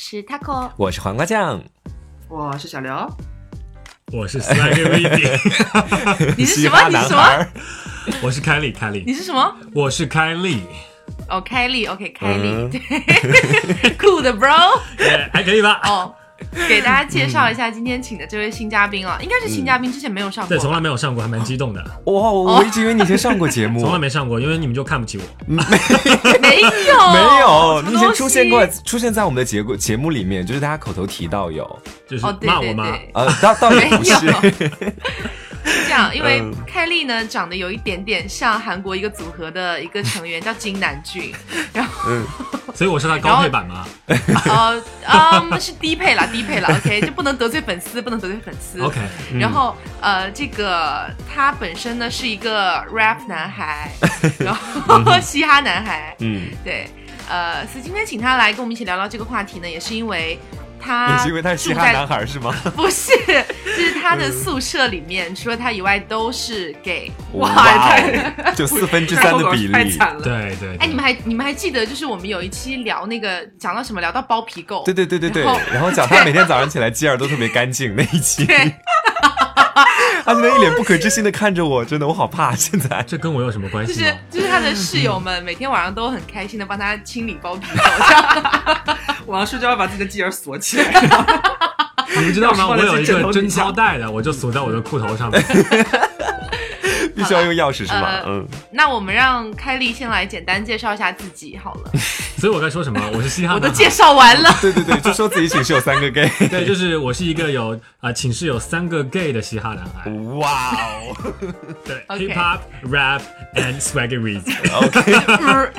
是 Taco，我是黄瓜酱，我是小刘，我是 Weedy，你是什么？你是什么？我是凯莉，凯莉，你是什么？我是凯莉。哦，凯莉，OK，凯莉，对，酷的 bro，还可以吧？哦。给大家介绍一下今天请的这位新嘉宾啊，应该是新嘉宾，之前没有上过，对，从来没有上过，还蛮激动的。哇，我一直 以为你以前上过节目，从来没上过，因为你们就看不起我。没没有没有，你以前出现过，出现在我们的节目节目里面，就是大家口头提到有，就是骂我吗？呃，倒倒也不是。是 这样，因为凯莉呢长得有一点点像韩国一个组合的一个成员，叫金南俊，然后，所以我是他高配版吗？呃，嗯，是低配啦，低配啦，OK，就不能得罪粉丝，不能得罪粉丝，OK。然后，呃，这个他本身呢是一个 rap 男孩，然后嘻哈男孩，嗯，对，呃，所以今天请他来跟我们一起聊聊这个话题呢，也是因为。他你是因为他是嘻哈男孩是吗？不是，就是他的宿舍里面除了他以外都是 gay，哇，就四分之三的比例，太惨了。对对。哎，你们还你们还记得，就是我们有一期聊那个讲到什么，聊到包皮垢。对对对对对。然后讲他每天早上起来鸡耳都特别干净那一期。对。他现在一脸不可置信的看着我，真的我好怕。现在这跟我有什么关系？就是就是他的室友们每天晚上都很开心的帮他清理包皮垢。晚上睡觉要把自己的鸡眼锁起来。你们知道吗？我有一个贞操带的，我就锁在我的裤头上面。必须要用钥匙是吧？嗯。那我们让开丽先来简单介绍一下自己好了。所以我该说什么？我是嘻哈。我都介绍完了。对对对，就说自己寝室有三个 gay。对，就是我是一个有啊寝室有三个 gay 的嘻哈男孩。哇哦。对，hip hop rap and swagger r e a OK。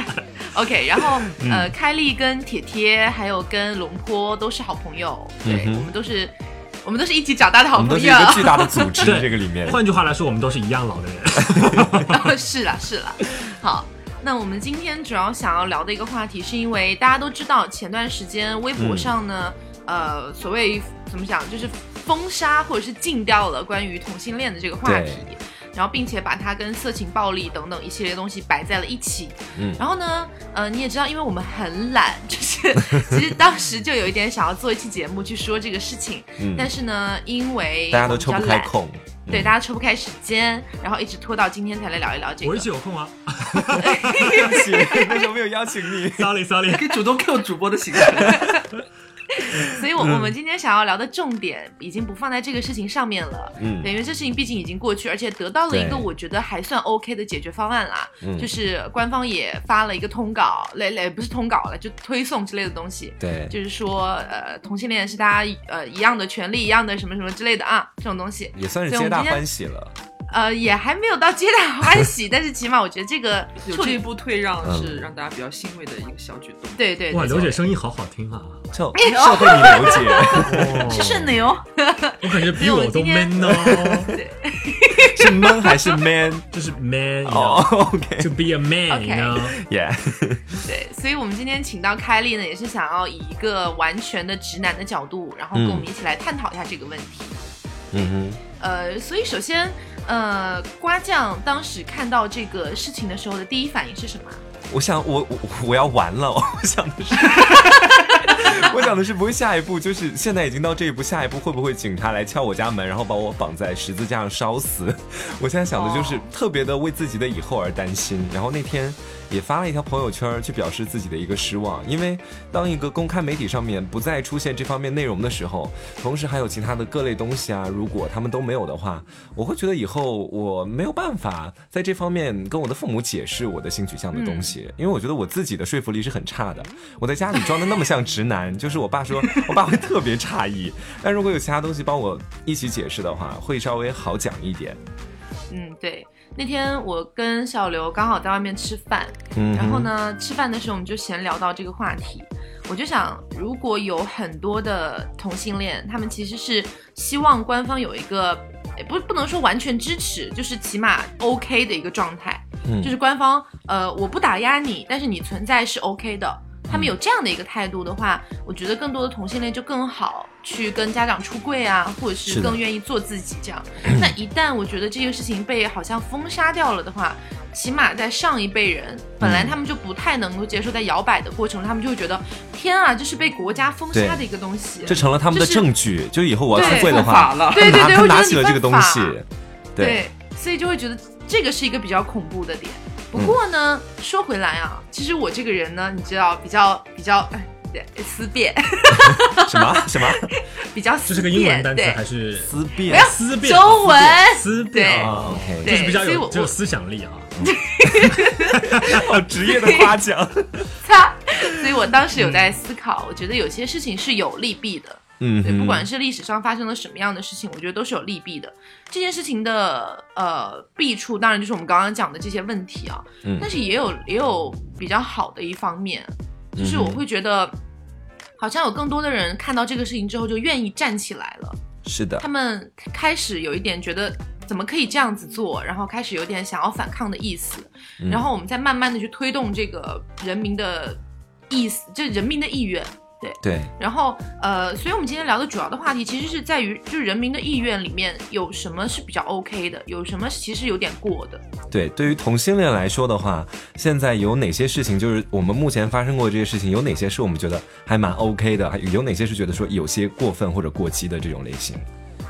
OK，然后呃，开丽跟铁铁还有跟龙坡都是好朋友。对，我们都是。我们都是一起长大的好朋友，都是一个巨大的组织。这个里面，换句话来说，我们都是一样老的人。是了，是了。好，那我们今天主要想要聊的一个话题，是因为大家都知道，前段时间微博上呢，呃，所谓怎么讲，就是封杀或者是禁掉了关于同性恋的这个话题。然后，并且把它跟色情、暴力等等一系列东西摆在了一起。嗯，然后呢，呃，你也知道，因为我们很懒，就是其实当时就有一点想要做一期节目去说这个事情。嗯，但是呢，因为大家都抽不开空，对，大家抽不开时间，然后一直拖到今天才来聊一聊这个。我一直有空啊。对不起，为什么没有邀请你？Sorry，Sorry，可以主动 Q 主播的形式。所以，我我们今天想要聊的重点已经不放在这个事情上面了。嗯，因为这事情毕竟已经过去，而且得到了一个我觉得还算 OK 的解决方案啦。嗯，就是官方也发了一个通稿，类类不是通稿了，就推送之类的东西。对，就是说，呃，同性恋是大家呃一样的权利，一样的什么什么之类的啊，这种东西也算是皆大欢喜了。呃，也还没有到皆大欢喜，但是起码我觉得这个有这一步退让是让大家比较欣慰的一个小举动。对对，哇，刘姐声音好好听啊！就社会你刘姐，是圣牛，我感觉比我都 man 哦。对，是 man 还是 man？就是 man 哦。OK，to be a man，you know？Yeah。对，所以我们今天请到凯莉呢，也是想要以一个完全的直男的角度，然后跟我们一起来探讨一下这个问题。嗯哼。呃，所以首先。呃，瓜酱当时看到这个事情的时候的第一反应是什么？我想，我我我要完了，我想的是。我想的是，不会下一步就是现在已经到这一步，下一步会不会警察来敲我家门，然后把我绑在十字架上烧死？我现在想的就是特别的为自己的以后而担心。然后那天也发了一条朋友圈，去表示自己的一个失望，因为当一个公开媒体上面不再出现这方面内容的时候，同时还有其他的各类东西啊，如果他们都没有的话，我会觉得以后我没有办法在这方面跟我的父母解释我的性取向的东西，因为我觉得我自己的说服力是很差的。我在家里装的那么像直男。就是我爸说，我爸会特别诧异。但如果有其他东西帮我一起解释的话，会稍微好讲一点。嗯，对。那天我跟小刘刚好在外面吃饭，然后呢，吃饭的时候我们就闲聊到这个话题。我就想，如果有很多的同性恋，他们其实是希望官方有一个，不不能说完全支持，就是起码 OK 的一个状态。嗯，就是官方，呃，我不打压你，但是你存在是 OK 的。他们有这样的一个态度的话，我觉得更多的同性恋就更好去跟家长出柜啊，或者是更愿意做自己这样。那一旦我觉得这个事情被好像封杀掉了的话，起码在上一辈人，本来他们就不太能够接受，在摇摆的过程中，他们就会觉得天啊，这是被国家封杀的一个东西。这成了他们的证据，就以后我要出柜的话，对对对，他我觉得你拿起了这个东犯西对，所以就会觉得这个是一个比较恐怖的点。不过呢，说回来啊，其实我这个人呢，你知道，比较比较哎，对，思辨，什么什么 比较这思是个英文辨，对，单词还是思辨不要思辨？中文思辨啊哦？OK，就是比较有只有思想力啊。好职业的夸奖。擦，所以我当时有在思考，我觉得有些事情是有利弊的。对，嗯对，不管是历史上发生了什么样的事情，我觉得都是有利弊的。这件事情的呃弊处，当然就是我们刚刚讲的这些问题啊，嗯但是也有也有比较好的一方面，就是我会觉得，好像有更多的人看到这个事情之后，就愿意站起来了。是的他，们开始有一点觉得怎么可以这样子做，然后开始有点想要反抗的意思，嗯然后我们再慢慢的去推动这个人民的意思，这人民的意愿。对对，然后，呃，所以我们今天聊的主要的话题其实是在于，就是人民的意愿里面有什么是比较 OK 的，有什么其实有点过的。对，对于同性恋来说的话，现在有哪些事情，就是我们目前发生过这些事情，有哪些是我们觉得还蛮 OK 的，还有哪些是觉得说有些过分或者过激的这种类型？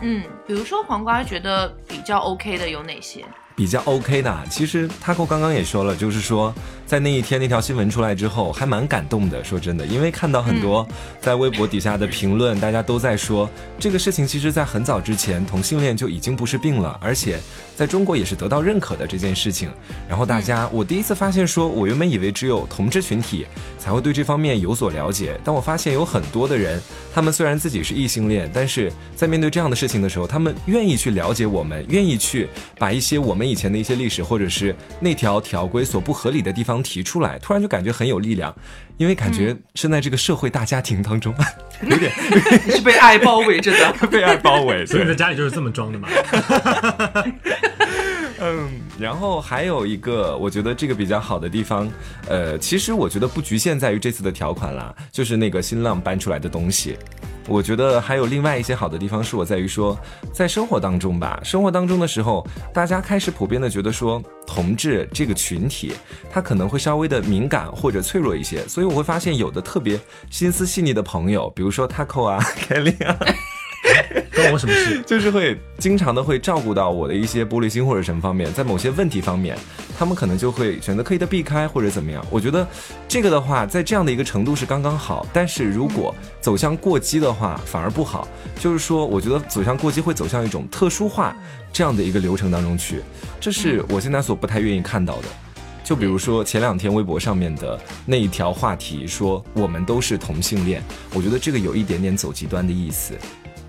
嗯，比如说黄瓜觉得比较 OK 的有哪些？比较 OK 的啊，其实 Taco 刚刚也说了，就是说在那一天那条新闻出来之后，还蛮感动的。说真的，因为看到很多在微博底下的评论，大家都在说这个事情，其实在很早之前同性恋就已经不是病了，而且在中国也是得到认可的这件事情。然后大家，我第一次发现说，我原本以为只有同志群体才会对这方面有所了解，但我发现有很多的人，他们虽然自己是异性恋，但是在面对这样的事情的时候，他们愿意去了解我们，愿意去把一些我们以前的一些历史或者是那条条规所不合理的地方提出来，突然就感觉很有力量，因为感觉身在这个社会大家庭当中，有点你 是被爱包围着的。被爱包围，所以你在家里就是这么装的嘛？嗯，然后还有一个，我觉得这个比较好的地方，呃，其实我觉得不局限在于这次的条款啦，就是那个新浪搬出来的东西。我觉得还有另外一些好的地方，是我在于说，在生活当中吧，生活当中的时候，大家开始普遍的觉得说，同志这个群体，他可能会稍微的敏感或者脆弱一些，所以我会发现有的特别心思细腻的朋友，比如说 Taco 啊、Kelly 啊。关我什么事？就是会经常的会照顾到我的一些玻璃心或者什么方面，在某些问题方面，他们可能就会选择刻意的避开或者怎么样。我觉得这个的话，在这样的一个程度是刚刚好，但是如果走向过激的话，反而不好。就是说，我觉得走向过激会走向一种特殊化这样的一个流程当中去，这是我现在所不太愿意看到的。就比如说前两天微博上面的那一条话题，说我们都是同性恋，我觉得这个有一点点走极端的意思。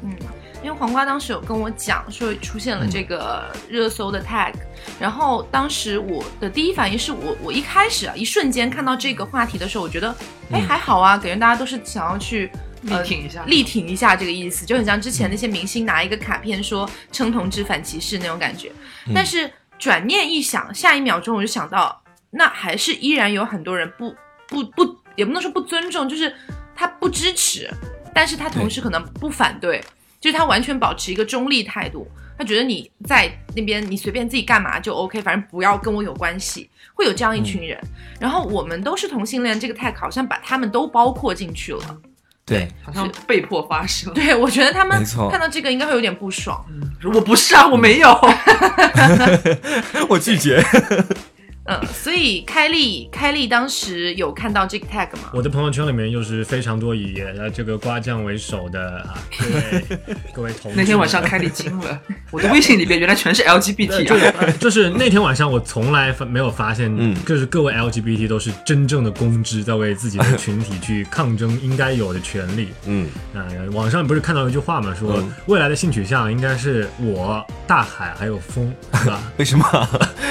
嗯，因为黄瓜当时有跟我讲说出现了这个热搜的 tag，、然后当时我的第一反应是我我一开始啊一瞬间看到这个话题的时候，我觉得哎嗯还好啊，感觉大家都是想要去。呃力挺一下力挺一下这个意思，就很像之前那些明星拿一个卡片说称同志反歧视那种感觉。嗯但是转念一想，下一秒钟我就想到，那还是依然有很多人不不不，也不能说不尊重，就是他不支持，但是他同时可能不反对，就是他完全保持一个中立态度。他觉得你在那边你随便自己干嘛就 OK，反正不要跟我有关系，会有这样一群人。然后我们都是同性恋，这个 tag 好像把他们都包括进去了。对，好像被迫发生。对，我觉得他们看到这个应该会有点不爽。我不是啊，我没有。我拒绝。嗯，所以开利开利当时有看到这个 tag 吗？我的朋友圈里面又是非常多以呃这个瓜酱为首的啊，各位各位同志。那天晚上开利惊了，我的微信里边原来全是 LGBT 啊。是就是那天晚上，我从来发没有发现，嗯就是各位 LGBT 都是真正的公知，在为自己的群体去抗争应该有的权利。嗯，啊、网上不是看到一句话嘛，说嗯未来的性取向应该是我、大海还有风，是吧？为什么？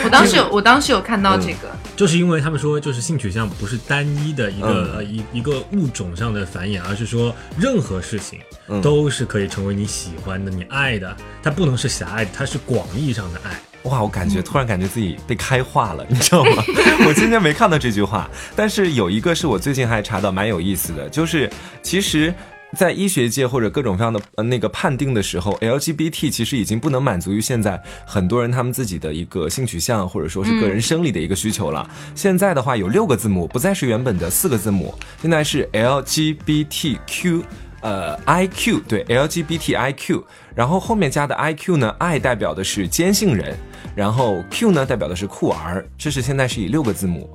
我当时有，我当时有看到这个，就是因为他们说，就是性取向不是单一的一个、嗯呃一一个物种上的繁衍，而是说任何事情，嗯都是可以成为你喜欢的、你爱的。它不能是狭隘的，它是广义上的爱。哇，我感觉突然感觉自己被开化了，你知道吗？我今天没看到这句话，但是有一个是我最近还查到蛮有意思的，就是其实。在医学界或者各种各样的呃那个判定的时候，LGBT 其实已经不能满足于现在很多人他们自己的一个性取向或者说是个人生理的一个需求了。现在的话有六个字母，不再是原本的四个字母，现在是 LGBTQ。呃，IQ 对 LGBTIQ，然后后面加的 IQ 呢，I 代表的是坚信人，然后 Q 呢代表的是酷儿，这是现在是以六个字母。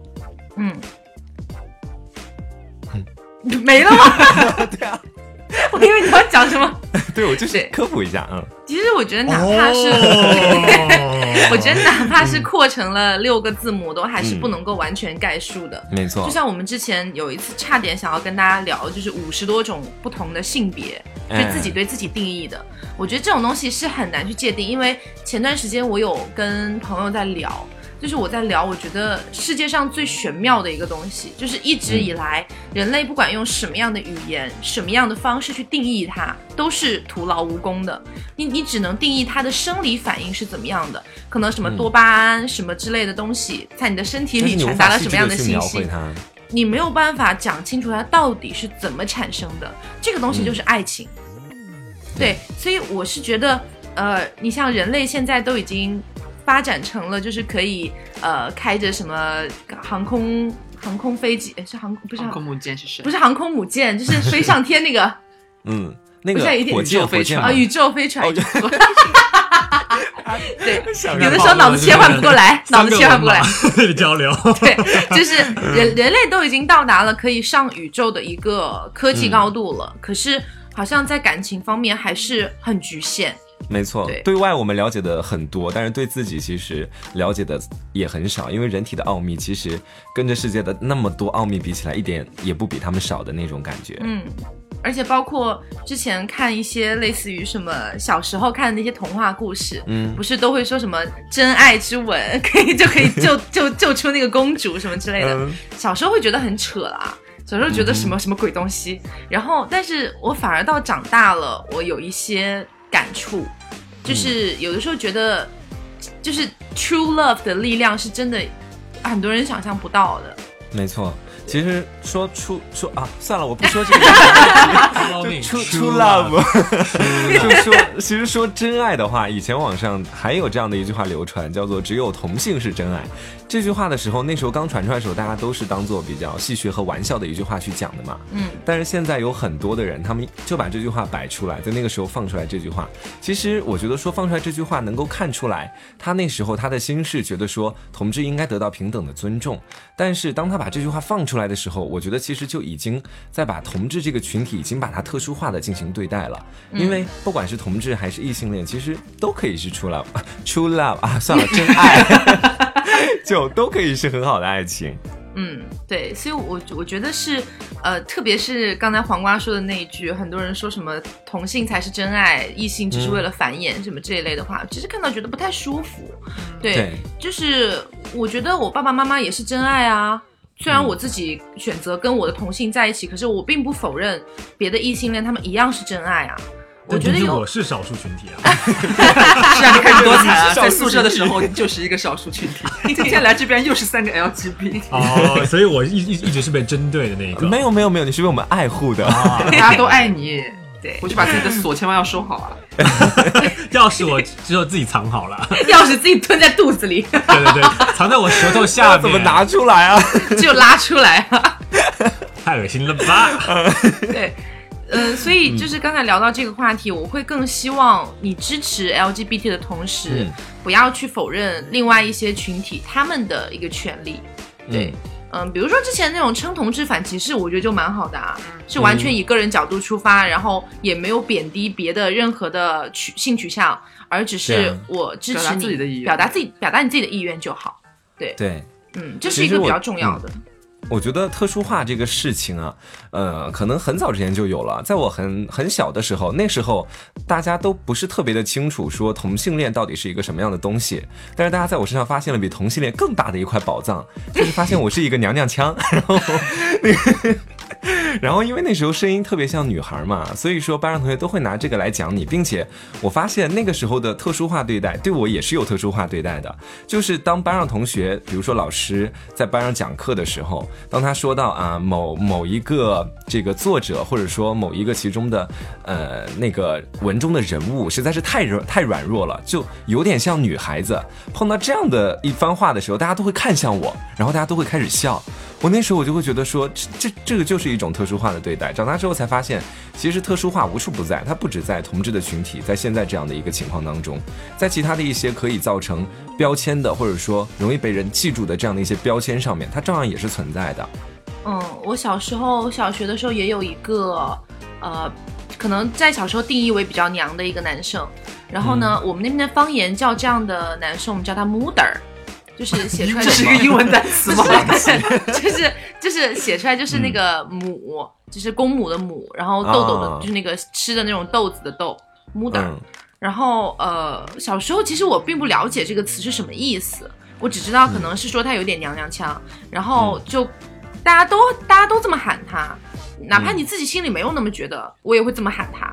嗯，没了吗？对啊，我以为你要讲什么。对我就是科普一下，嗯，其实我觉得哪怕是，哦 我觉得哪怕是扩成了六个字母，都还是不能够完全概述的。没错就，像我们之前有一次差点想要跟大家聊，就是五十多种不同的性别，哎对自己对自己定义的。我觉得这种东西是很难去界定，因为前段时间我有跟朋友在聊，就是我在聊，我觉得世界上最玄妙的一个东西，就是一直以来、人类不管用什么样的语言、什么样的方式去定义它，都是徒劳无功的。你你只能定义它的生理反应是怎么样的，可能什么多巴胺、什么之类的东西在你的身体里传达了什么样的信息。你没有办法讲清楚它到底是怎么产生的。这个东西就是爱情。对，所以我是觉得，呃，你像人类现在都已经发展成了，就是可以呃开着什么航空航空飞机，诶是航空不是航航空母舰是谁？不是航空母舰，就是飞上天那个 嗯，那个火箭宇宙飞船啊宇宙飞船。哦宇宙 对，有的时候脑子切换不过来，脑子切换不过来。来 交流。对，就是人人类都已经到达了可以上宇宙的一个科技高度了，可是好像在感情方面还是很局限。没错，对对外我们了解的很多，但是对自己其实了解的也很少，因为人体的奥秘其实跟着世界的那么多奥秘比起来，一点也不比他们少的那种感觉。嗯，而且包括之前看一些类似于什么小时候看的那些童话故事，嗯不是都会说什么真爱之吻可以就可以救救救出那个公主什么之类的，嗯小时候会觉得很扯啦。小时候觉得什么什么鬼东西，然后但是我反而到长大了，我有一些感触，就是有的时候觉得，就是 true love 的力量是真的，很多人想象不到的。没错。其实说出说啊，算了，我不说这个。就出出 love，就说其实说真爱的话，以前网上还有这样的一句话流传，叫做“只有同性是真爱”。这句话的时候，那时候刚传出来的时候，大家都是当做比较戏谑和玩笑的一句话去讲的嘛。嗯，但是现在有很多的人，他们就把这句话摆出来，在那个时候放出来这句话。其实我觉得说放出来这句话，能够看出来他那时候他的心是觉得说同志应该得到平等的尊重。但是当他把这句话放出来的时候，我觉得其实就已经在把同志这个群体已经把它特殊化的进行对待了。因为不管是同志还是异性恋，其实都可以是 true love，true love 啊，算了，真爱。就都可以是很好的爱情，嗯，对，所以我我觉得是，呃，特别是刚才黄瓜说的那一句，很多人说什么同性才是真爱，异性只是为了繁衍、什么这一类的话，其实看到觉得不太舒服。对，对就是我觉得我爸爸妈妈也是真爱啊。虽然我自己选择跟我的同性在一起，可是我并不否认别的异性恋他们一样是真爱啊。我觉得有我是少数群体啊。是啊，你看你多惨啊！在宿舍的时候就是一个少数群体，今天来这边又是三个 LGBT，哦，所以我一一一直是被针对的那一个。没有没有没有，你是被我们爱护的。啊，大家都爱你。对回去把自己的锁千万要收好啊！钥匙我只有自己藏好了。钥匙自己吞在肚子里，对对对，藏在我舌头下面。怎么拿出来啊？只有拉出来啊。太恶心了吧？对，呃，所以就是刚才聊到这个话题，我会更希望你支持 LGBT 的同时，嗯不要去否认另外一些群体他们的一个权利。对，嗯、比如说之前那种称同志反歧视，我觉得就蛮好的啊，是完全以个人角度出发，然后也没有贬低别的任何的取性取向，而只是我支表达持你自己的意表达自己表达你自己的意愿就好。对。对，嗯，这是一个比较重要的。我觉得特殊化这个事情啊，呃，可能很早之前就有了。在我很很小的时候，那时候大家都不是特别的清楚说同性恋到底是一个什么样的东西。但是大家在我身上发现了比同性恋更大的一块宝藏，就是发现我是一个娘娘腔。然后那个，然后因为那时候声音特别像女孩嘛，所以说班上同学都会拿这个来讲你，并且我发现那个时候的特殊化对待对我也是有特殊化对待的，就是当班上同学，比如说老师在班上讲课的时候，当他说到啊某某一个这个作者或者说某一个其中的呃那个文中的人物实在是太软太软弱了，就有点像女孩子，碰到这样的一番话的时候，大家都会看向我，然后大家都会开始笑。我那时候我就会觉得说，这这这个就是一种特殊化的对待。长大之后才发现，其实特殊化无处不在，它不止在同志的群体，在现在这样的一个情况当中，在其他的一些可以造成标签的，或者说容易被人记住的这样的一些标签上面，它照样也是存在的。嗯，我小时候小学的时候也有一个，呃，可能在小时候定义为比较娘的一个男生，然后呢，我们那边的方言叫这样的男生，我们叫他 mother。就是写出来这是一个英文单词吗？就是就是写出来就是那个母，就是公母的母，然后豆豆的，啊就是那个吃的那种豆子的豆，mother。嗯然后呃，小时候其实我并不了解这个词是什么意思，我只知道可能是说他有点娘娘腔，然后就大家都大家都这么喊他，哪怕你自己心里没有那么觉得，我也会这么喊他。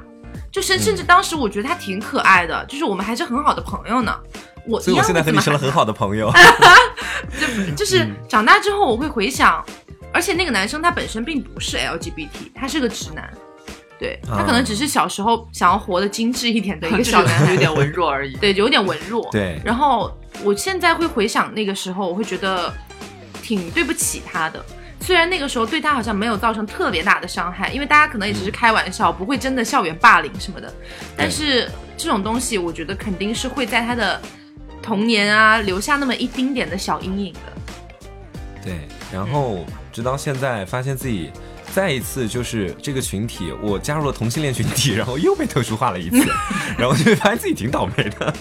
就甚甚至当时我觉得他挺可爱的，就是我们还是很好的朋友呢。我所以我现在和你成了很好。的朋友。就就是长大之后，我会回想，而且那个男生他本身并不是 LGBT，他是个直男，对他可能只是小时候想要活得精致一点的一个小男孩，有点文弱而已。对，有点文弱。对然后我现在会回想那个时候，我会觉得挺对不起他的。虽然那个时候对他好像没有造成特别大的伤害，因为大家可能也只是开玩笑，不会真的校园霸凌什么的。但是这种东西，我觉得肯定是会在他的童年啊留下那么一丁点的小阴影的。对，然后直到现在发现自己再一次就是这个群体，我加入了同性恋群体，然后又被特殊化了一次，然后就会发现自己挺倒霉的。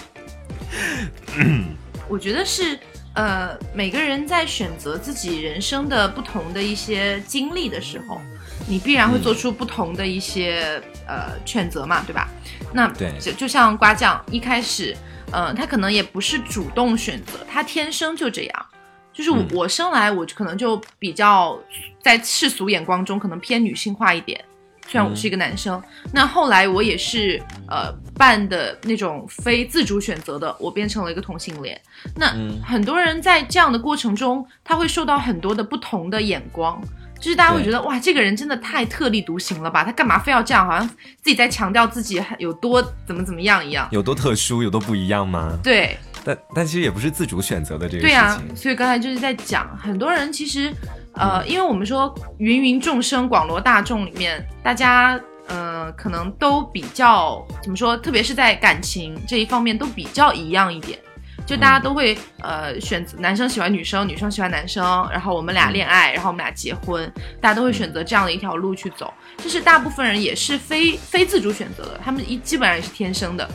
我觉得是，呃，每个人在选择自己人生的不同的一些经历的时候，你必然会做出不同的一些、呃选择嘛，对吧？那对就就像瓜酱一开始，呃，他可能也不是主动选择，他天生就这样。就是我生来我可能就比较在世俗眼光中可能偏女性化一点，虽然我是一个男生，那后来我也是呃办的那种非自主选择的，我变成了一个同性恋。那很多人在这样的过程中，他会受到很多的不同的眼光，就是大家会觉得哇，这个人真的太特立独行了吧？他干嘛非要这样？好像自己在强调自己有多怎么怎么样一样。有多特殊，有多不一样吗？对但但其实也不是自主选择的这个对啊。所以刚才就是在讲，很多人其实呃，因为我们说芸芸众生、广罗大众里面，大家呃可能都比较怎么说，特别是在感情这一方面都比较一样一点。就大家都会、呃选择男生喜欢女生，女生喜欢男生，然后我们俩恋爱，然后我们俩结婚，大家都会选择这样的一条路去走。这是大部分人也是非非自主选择的，他们一基本上也是天生的。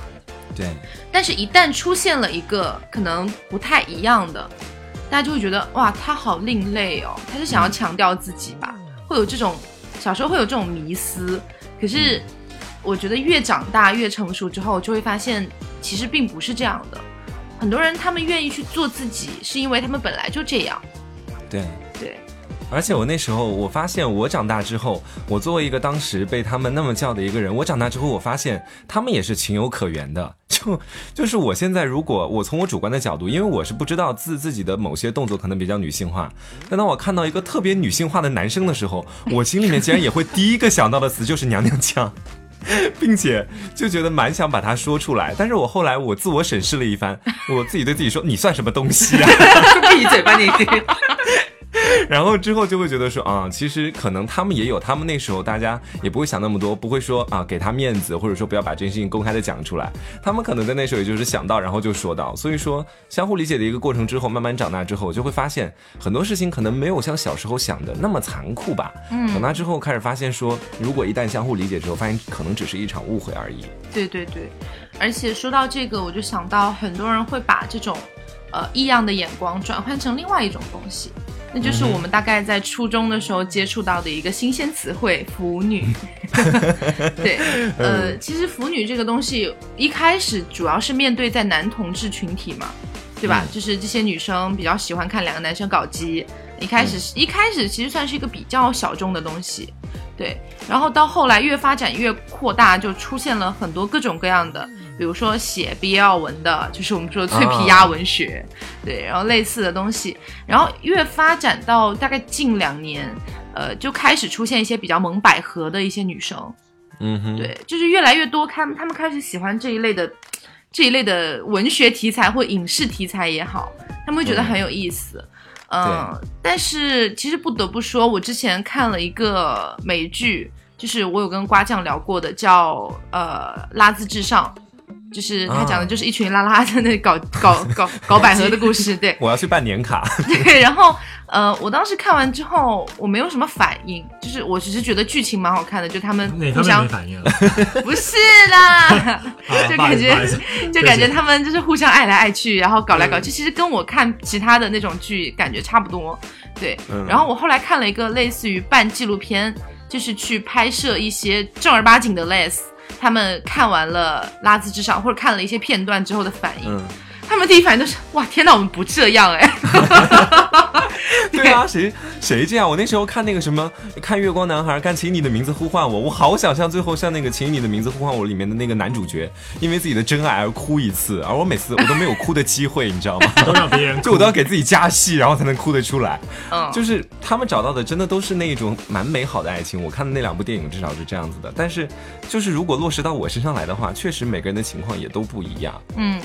对，但是，一旦出现了一个可能不太一样的，大家就会觉得哇，他好另类哦，他是想要强调自己吧，会有这种小时候会有这种迷思。可是，我觉得越长大越成熟之后，就会发现其实并不是这样的。很多人他们愿意去做自己，是因为他们本来就这样。对。对，而且我那时候，我发现我长大之后，我作为一个当时被他们那么叫的一个人，我长大之后，我发现他们也是情有可原的。就就是我现在，如果我从我主观的角度，因为我是不知道自自己的某些动作可能比较女性化，但当我看到一个特别女性化的男生的时候，我心里面竟然也会第一个想到的词就是娘娘腔。并且就觉得蛮想把它说出来，但是我后来我自我审视了一番，我自己对自己说：“你算什么东西啊？” 闭嘴吧你！然后之后就会觉得说啊，其实可能他们也有，他们那时候大家也不会想那么多，不会说啊给他面子，或者说不要把这件事情公开的讲出来。他们可能在那时候也就是想到，然后就说到。所以说相互理解的一个过程之后，慢慢长大之后，就会发现很多事情可能没有像小时候想的那么残酷吧。嗯，长大之后开始发现说，如果一旦相互理解之后，发现可能只是一场误会而已。对对对，而且说到这个，我就想到很多人会把这种呃异样的眼光转换成另外一种东西，那就是我们大概在初中的时候接触到的一个新鲜词汇“腐女 ”。对，呃，其实腐女这个东西一开始主要是面对在男同志群体嘛，对吧？嗯就是这些女生比较喜欢看两个男生搞基。一开始、一开始其实算是一个比较小众的东西，对，然后到后来越发展越扩大，就出现了很多各种各样的，比如说写 BL 文的，就是我们说的脆皮鸭文学，对，然后类似的东西，然后越发展到大概近两年，呃，就开始出现一些比较萌百合的一些女生，嗯哼，对，就是越来越多看他们开始喜欢这一类的这一类的文学题材或影视题材也好，他们会觉得很有意思。嗯，但是其实不得不说，我之前看了一个美剧，就是我有跟瓜酱聊过的，叫呃《拉兹至上》，就是他讲的就是一群拉拉在那搞搞搞搞百合的故事，对我要去办年卡。对，然后呃，我当时看完之后，我没有什么反应，就是我只是觉得剧情蛮好看的，就他们互相没反应了？不是啦，就感觉就感觉他们就是互相爱来爱去，然后搞来搞去，其实跟我看其他的那种剧感觉差不多。对，嗯然后我后来看了一个类似于半纪录片，就是去拍摄一些正儿八经的 les，他们看完了《拉兹之上》或者看了一些片段之后的反应，他们第一反应都是哇天哪，我们不这样哎，对啊，谁谁这样？我那时候看那个什么，看《月光男孩》，看《请你的名字呼唤我》，我好想像最后像那个《请你的名字呼唤我》里面的那个男主角，因为自己的真爱而哭一次，而我每次我都没有哭的机会，你知道吗？都让别人就我都要给自己加戏，然后才能哭得出来。嗯，就是他们找到的真的都是那种蛮美好的爱情。我看的那两部电影至少是这样子的。但是，就是如果落实到我身上来的话，确实每个人的情况也都不一样，嗯，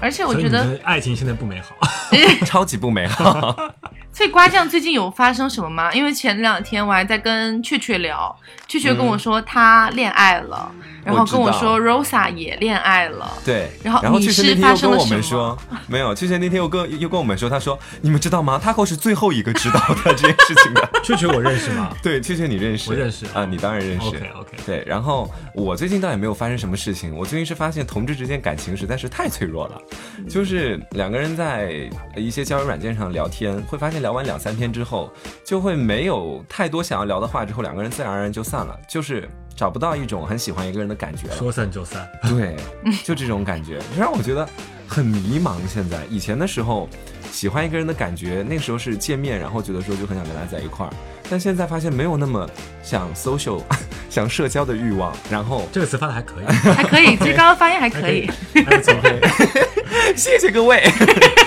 而且我觉得爱情现在不美好。超级不美好。所以瓜酱最近有发生什么吗？因为前两天我还在跟雀雀聊，雀雀跟我说她恋爱了，然后跟我说 Rosa 也恋爱了。对，然后你然后确实那是发天又跟我生了什么们说，没有，确实那天又跟又跟我们说，他说你们知道吗？他后是最后一个知道的这件事情的。确确我认识吗？对，确确你认识，我认识啊、你当然认识。对，然后我最近倒也没有发生什么事情，我最近是发现同志之间感情实在是太脆弱了，就是两个人在一些交友软件上聊天，会发现聊完两三天之后，就会没有太多想要聊的话，之后两个人自然而然就散了，就是找不到一种很喜欢一个人的感觉了。说散就散。对，就这种感觉，让我觉得很迷茫。现在以前的时候，喜欢一个人的感觉，那时候是见面，然后觉得说就很想跟他在一块儿，但现在发现没有那么想 social、想社交的欲望，然后这个词发的还可以，还可以，其实刚刚发音还可以。谢谢各位。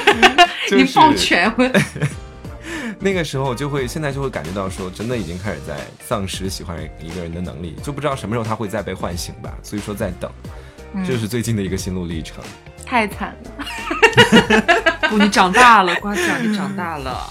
就是你抱拳，我那个时候就会，现在就会感觉到说，真的已经开始在丧失喜欢一个人的能力，就不知道什么时候他会再被唤醒吧。所以说在等，这是最近的一个心路历程。太惨了。不，你长大了，瓜子，你长大了。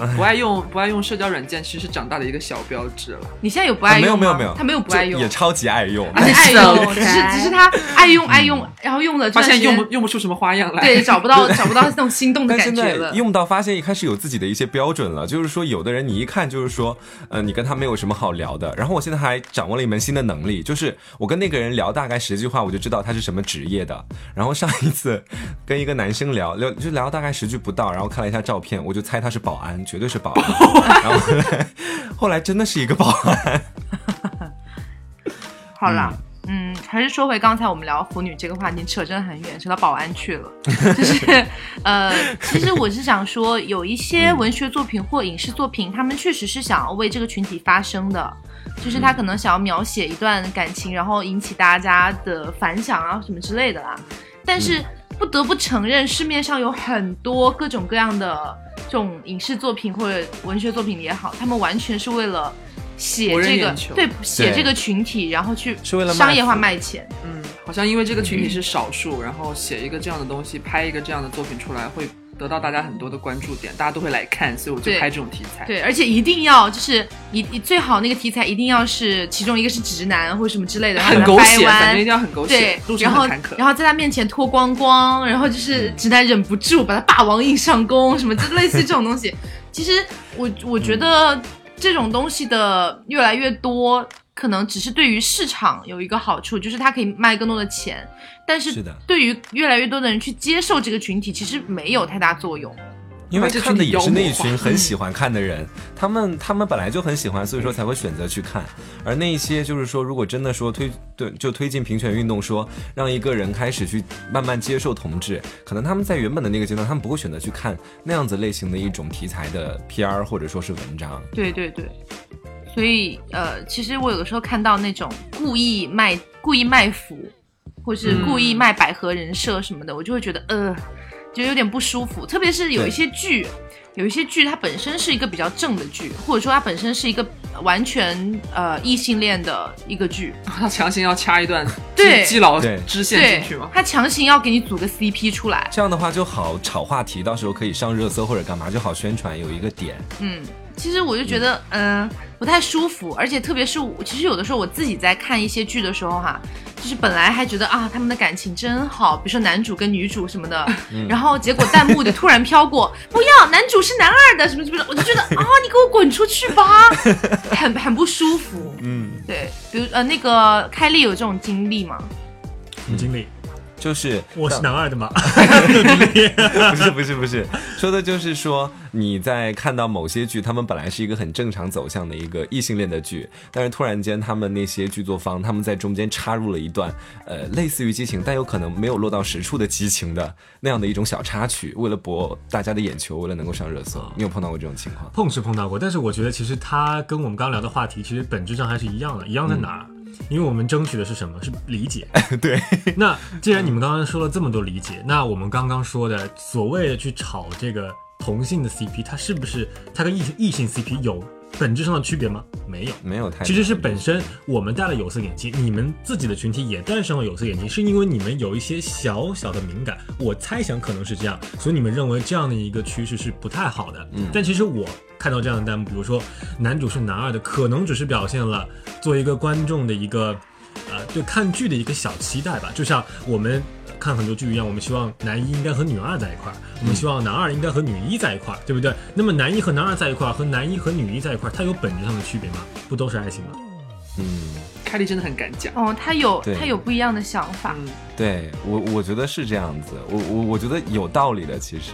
不爱用不爱用社交软件，其实是长大的一个小标志了。你现在有不爱啊没有？没有没有，他没有不爱用也，超级爱用。而且爱用，只是只是他 爱用爱用，然后用了发现用不用不出什么花样来。对，找不到找不到那种心动的 感觉了。用到发现一开始有自己的一些标准了，就是说有的人你一看就是说，呃，你跟他没有什么好聊的。然后我现在还掌握了一门新的能力，就是我跟那个人聊大概十句话，我就知道他是什么职业的。然后上一次跟一个男生聊聊，就聊大概十句不到，然后看了一下照片，我就猜他是保安，绝对是保安。然后后来后来真的是一个保安。好啦。嗯，还是说回刚才我们聊腐女这个话题，扯真的很远，扯到保安去了。就是，呃，其实我是想说，有一些文学作品或影视作品，他们确实是想要为这个群体发声的，就是他可能想要描写一段感情，然后引起大家的反响啊什么之类的啦。但是不得不承认，市面上有很多各种各样的这种影视作品或者文学作品也好，他们完全是为了写这个对写这个群体，然后去是为了商业化卖钱。嗯，好像因为这个群体是少数，然后写一个这样的东西，拍一个这样的作品出来，会得到大家很多的关注点，大家都会来看，所以我就拍这种题材。对，而且一定要就是你你最好那个题材一定要是其中一个是直男或者什么之类的，然后很狗血，掰弯反正一定要很狗血，对，然后。然后在他面前脱光光，然后就是直男忍不住把他霸王硬上弓，什么就类似这种东西。其实我我觉得这种东西的越来越多，可能只是对于市场有一个好处，就是它可以卖更多的钱，但是是的对于越来越多的人去接受这个群体，其实没有太大作用。因为看的也是那一群很喜欢看的人，他们他们本来就很喜欢，所以说才会选择去看。而那一些就是说，如果真的说推对就推进平权运动说，让一个人开始去慢慢接受同志，可能他们在原本的那个阶段，他们不会选择去看那样子类型的一种题材的 PR 或者说是文章。对对对，所以呃，其实我有的时候看到那种故意卖故意卖腐，或是故意卖百合人设什么的，我就会觉得呃，就有点不舒服。特别是有一些剧，有一些剧它本身是一个比较正的剧，或者说它本身是一个完全呃异性恋的一个剧，他强行要掐一段对基基佬对支线对进去吗？，他强行要给你组个 CP 出来，这样的话就好炒话题，到时候可以上热搜或者干嘛，就好宣传有一个点。嗯，其实我就觉得，嗯、不太舒服，而且特别是我，其实有的时候我自己在看一些剧的时候哈，就是本来还觉得啊，他们的感情真好，比如说男主跟女主什么的，然后结果弹幕就突然飘过，不要，男主是男二的什么什么的，我就觉得啊，你给我滚出去吧，很很不舒服。嗯，对，比如呃，那个开丽有这种经历吗？什么经历？就是我是男二的嘛，不是不是不是，说的就是说你在看到某些剧，他们本来是一个很正常走向的一个异性恋的剧，但是突然间他们那些剧作方他们在中间插入了一段呃类似于激情，但有可能没有落到实处的激情的那样的一种小插曲，为了博大家的眼球，为了能够上热搜，你有碰到过这种情况？碰是碰到过，但是我觉得其实它跟我们刚刚聊的话题其实本质上还是一样的，一样在哪儿？因为我们争取的是什么？是理解。对，那既然你们刚刚说了这么多理解，那我们刚刚说的所谓的去炒这个同性的 CP，它是不是它跟异异性 CP 有本质上的区别吗？没有。没有太其实是本身我们戴了有色眼镜，你们自己的群体也戴上了有色眼镜，是因为你们有一些小小的敏感，我猜想可能是这样，所以你们认为这样的一个趋势是不太好的。嗯，但其实我看到这样的弹幕，比如说男主是男二的，可能只是表现了作为一个观众的一个。呃，对看剧的一个小期待吧，就像我们看很多剧一样，我们希望男一应该和女二在一块儿，我们希望男二应该和女一在一块儿，对不对？那么男一和男二在一块儿，和男一和女一在一块儿，它有本质上的区别吗？不都是爱情吗？嗯。凯莉真的很敢讲。哦，他有对他有不一样的想法。嗯，对我，我觉得是这样子，我我我觉得有道理的，其实，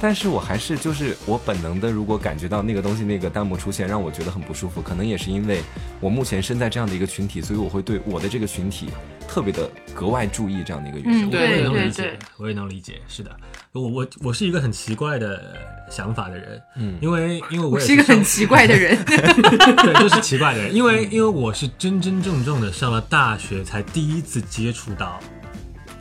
但是我还是就是我本能的，如果感觉到那个东西那个弹幕出现，让我觉得很不舒服，可能也是因为我目前身在这样的一个群体，所以我会对我的这个群体特别的格外注意这样的一个原因。嗯对我也能对。理解，我也能理解，是的，我我我是一个很奇怪的想法的人，嗯。因为因为我也我是一个很奇怪的人，对，就是奇怪的人，因为因为我是真真正正的上了大学才第一次接触到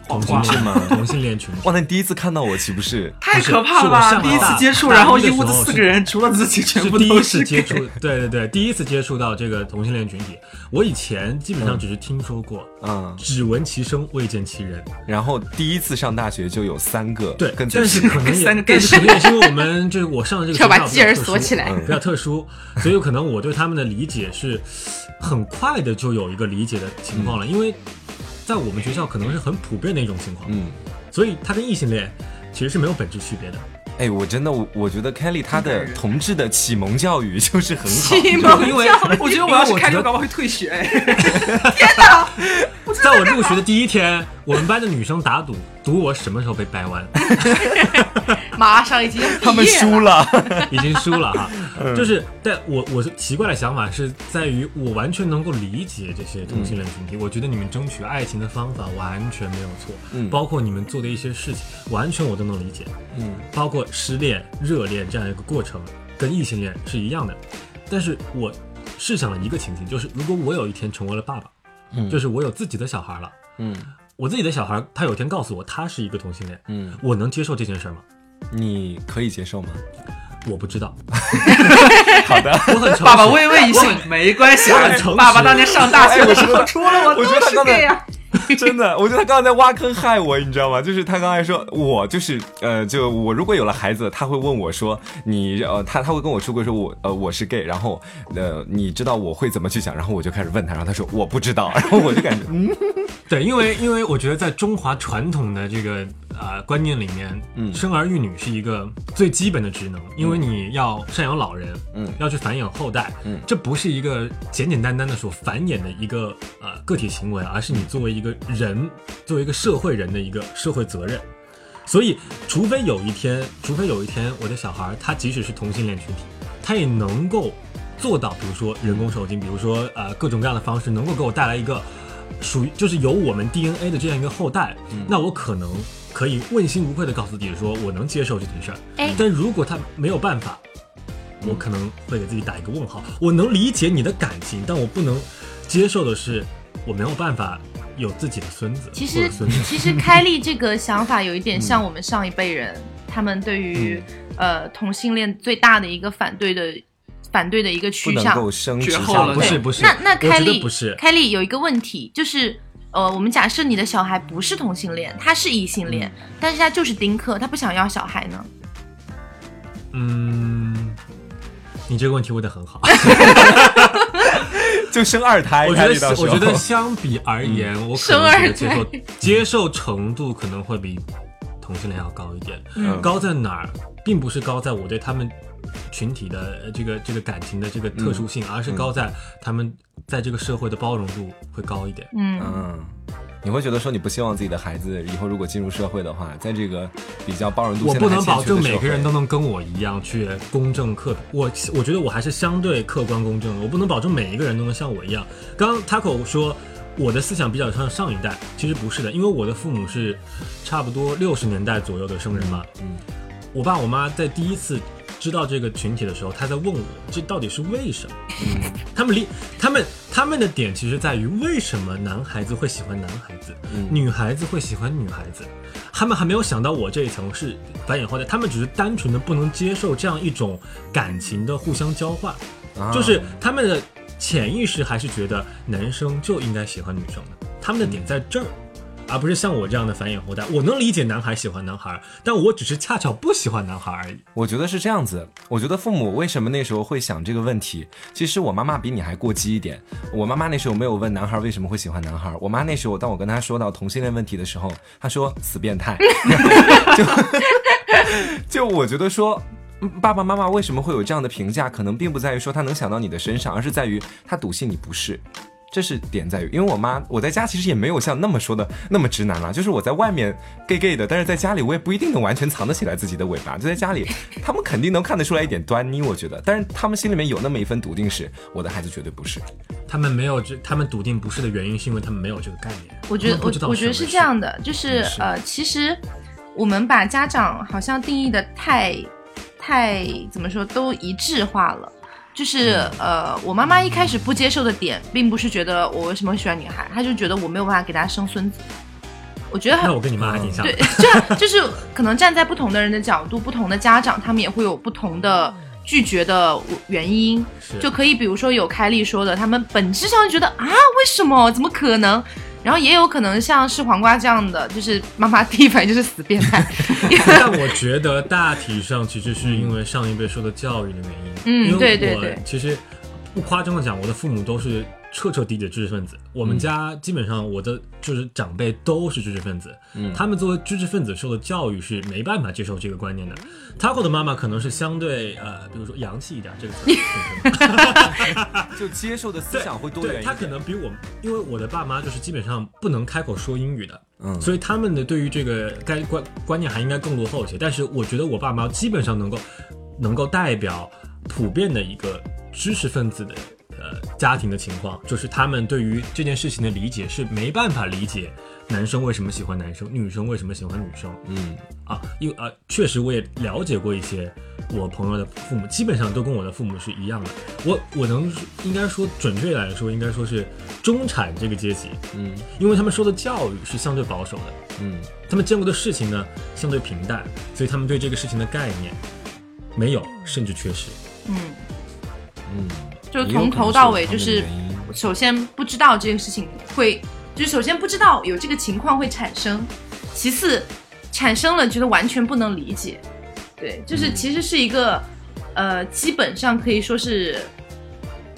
同性恋吗 同性恋群体。哇，那你第一次看到我岂不是？太可怕了吧！第一次接触，然后一屋子四个人，除了自己，全是第一部都是次接触，对对对，第一次接触到这个同性恋群体。我以前基本上只是听说过，嗯，只闻其声未见其人。然后第一次上大学就有三个对，跟但是可能也，三个但是可能也是因为我们就是我上的这个要把学校继而比较特殊锁起来嗯比较特殊，所以可能我对他们的理解是很快的就有一个理解的情况了，因为在我们学校可能是很普遍的一种情况，嗯。所以它跟异性恋其实是没有本质区别的。哎，我真的，我我觉得 Kelly 她的同志的启蒙教育就是很好，启蒙因为教育我觉得我要是因为我会退学。哎 在我入学的第一天，我们班的女生打赌，赌我什么时候被掰弯。马上已经要他们输了。已经输了哈。嗯就是，但我我是奇怪的想法是在于，我完全能够理解这些同性恋群体。我觉得你们争取爱情的方法完全没有错，嗯包括你们做的一些事情，完全我都能理解。嗯包括失恋、热恋这样一个过程，跟异性恋是一样的。但是我试想了一个情景，就是如果我有一天成为了爸爸，嗯就是我有自己的小孩了，嗯我自己的小孩他有一天告诉我他是一个同性恋，嗯，我能接受这件事吗？你可以接受吗？我不知道，好的，我很爸爸微微一笑，没关系啊我很诚。爸爸当年上大学的时候，除了我都是他刚才 gay 啊。真的，我觉得他刚才在挖坑害我，你知道吗？就是他刚才说，我就是呃，就我如果有了孩子，他会问我说，你呃，他他会跟我说过说我呃我是 gay，然后呃，你知道我会怎么去想？然后我就开始问他，然后他说我不知道，然后我就感觉嗯对，因为因为我觉得在中华传统的这个呃观念里面，嗯。生儿育女是一个最基本的职能，因为你要赡养老人，嗯。要去繁衍后代，嗯。这不是一个简简单单的说繁衍的一个呃个体行为，而是你作为一个人，作为一个社会人的一个社会责任。所以，除非有一天，除非有一天，我的小孩他即使是同性恋群体，他也能够做到，比如说人工受精，比如说呃各种各样的方式，能够给我带来一个属于就是有我们 DNA 的这样一个后代，那我可能可以问心无愧的告诉自己说，我能接受这件事儿。哎但如果他没有办法，我可能会给自己打一个问号。我能理解你的感情，但我不能接受的是，我没有办法有自己的孙子其实。其实开立这个想法有一点 像我们上一辈人，他们对于、呃同性恋最大的一个反对的反对的一个不能趋向。够生殖绝后了不是不是，那那我觉得开立不是。开立有一个问题，就是呃，我们假设你的小孩不是同性恋，他是异性恋，但是他就是丁克，他不想要小孩呢。嗯，你这个问题问的很好。就生二胎。我觉得我觉得相比而言，我可生能二觉得接受 接受程度可能会比同性恋要高一点。嗯高在哪儿，并不是高在我对他们群体的呃这个这个感情的这个特殊性，而是高在他们在这个社会的包容度会高一点。嗯，嗯，你会觉得说你不希望自己的孩子以后如果进入社会的话，在这个比较包容度我不能保证每个人都能跟我一样去公正客，我我觉得我还是相对客观公正的，我不能保证每一个人都能像我一样。刚刚 Taco 说我的思想比较像上一代，其实不是的，因为我的父母是差不多六十年代左右的生人嘛。嗯，我爸我妈在第一次知道这个群体的时候，他在问我这到底是为什么？嗯他们离他们他们的点其实在于为什么男孩子会喜欢男孩子，嗯女孩子会喜欢女孩子。他们还没有想到我这一层是繁衍后代，他们只是单纯的不能接受这样一种感情的互相交换，啊就是他们的潜意识还是觉得男生就应该喜欢女生的，他们的点在这儿。而不是像我这样的繁衍后代，我能理解男孩喜欢男孩，但我只是恰巧不喜欢男孩而已。我觉得是这样子。我觉得父母为什么那时候会想这个问题？其实我妈妈比你还过激一点。我妈妈那时候没有问男孩为什么会喜欢男孩。我妈那时候，当我跟她说到同性恋问题的时候，她说死变态。就就我觉得说。嗯爸爸妈妈为什么会有这样的评价？可能并不在于说他能想到你的身上，而是在于他笃信你不是。这是点在于，因为我妈我在家其实也没有像那么说的那么直男了，就是我在外面 gay gay 的，但是在家里我也不一定能完全藏得起来自己的尾巴，就在家里，他们肯定能看得出来一点端倪，我觉得，但是他们心里面有那么一份笃定是，我的孩子绝对不是。他们没有这，他们笃定不是的原因，是因为他们没有这个概念。我觉得我我觉得是这样的，就是是呃，其实我们把家长好像定义的太太怎么说都一致化了。就是呃，我妈妈一开始不接受的点，并不是觉得我为什么会喜欢女孩，她就觉得我没有办法给她生孙子。我觉得很那我跟你妈还挺像。对，这 样就是可能站在不同的人的角度，不同的家长，他们也会有不同的拒绝的原因。就可以，比如说有开丽说的，他们本质上就觉得啊，为什么？怎么可能？然后也有可能像是黄瓜这样的，就是妈妈第一反应就是死变态。但我觉得大体上其实是因为上一辈受的教育的原因。嗯对对对我其实不夸张的讲，我的父母都是彻彻底底的知识分子。我们家基本上我的就是长辈都是知识分子，嗯他们作为知识分子受的教育是没办法接受这个观念的。Taco 的妈妈可能是相对呃，比如说洋气一点，这个词 就接受的思想会多元对他一点。可能比我，因为我的爸妈就是基本上不能开口说英语的，嗯所以他们的对于这个该观观念还应该更落后一些。但是我觉得我爸妈基本上能够能够代表普遍的一个知识分子的呃家庭的情况，就是他们对于这件事情的理解是没办法理解男生为什么喜欢男生，女生为什么喜欢女生。嗯。啊，因为啊，确实我也了解过一些我朋友的父母，基本上都跟我的父母是一样的。我我能应该说准确来说，应该说是中产这个阶级，嗯。因为他们受的教育是相对保守的，嗯。他们见过的事情呢相对平淡，所以他们对这个事情的概念没有，甚至缺失。嗯，嗯，就也有可能从头到尾就是首先不知道这个事情会，就是首先不知道有这个情况会产生，其次产生了觉得完全不能理解，对，就是嗯其实是一个、呃基本上可以说是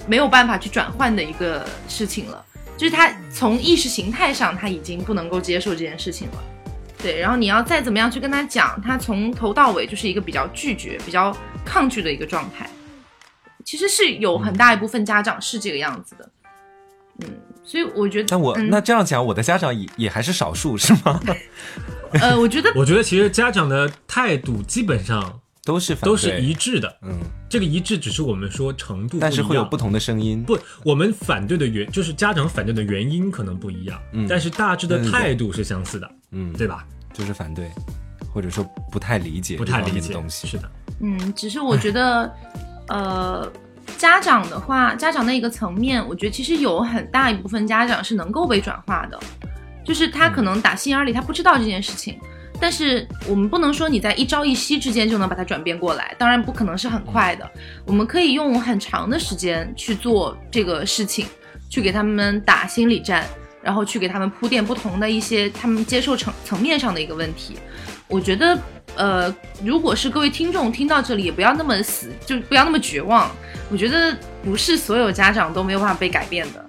没有办法去转换的一个事情了，就是他从意识形态上他已经不能够接受这件事情了。对，然后你要再怎么样去跟他讲，他从头到尾就是一个比较拒绝、比较抗拒的一个状态。其实是有很大一部分家长是这个样子的，嗯，所以我觉得，但我、嗯、那这样讲，我的家长也也还是少数，是吗？呃，我觉得我觉得其实家长的态度基本上都是都是一致的，嗯，这个一致只是我们说程度但是会有不同的声音。不，我们反对的原就是家长反对的原因可能不一样，嗯但是大致的态度是相似的，嗯，对吧？就是反对，或者说不太理解不太理解的东西。是的，嗯，只是我觉得，呃，家长的话，家长那个层面，我觉得其实有很大一部分家长是能够被转化的，就是他可能打心眼里他不知道这件事情，但是我们不能说你在一朝一夕之间就能把它转变过来，当然不可能是很快的，我们可以用很长的时间去做这个事情，去给他们打心理战，然后去给他们铺垫不同的一些他们接受层层面上的一个问题。我觉得，呃，如果是各位听众听到这里，也不要那么死，就不要那么绝望。我觉得不是所有家长都没有办法被改变的。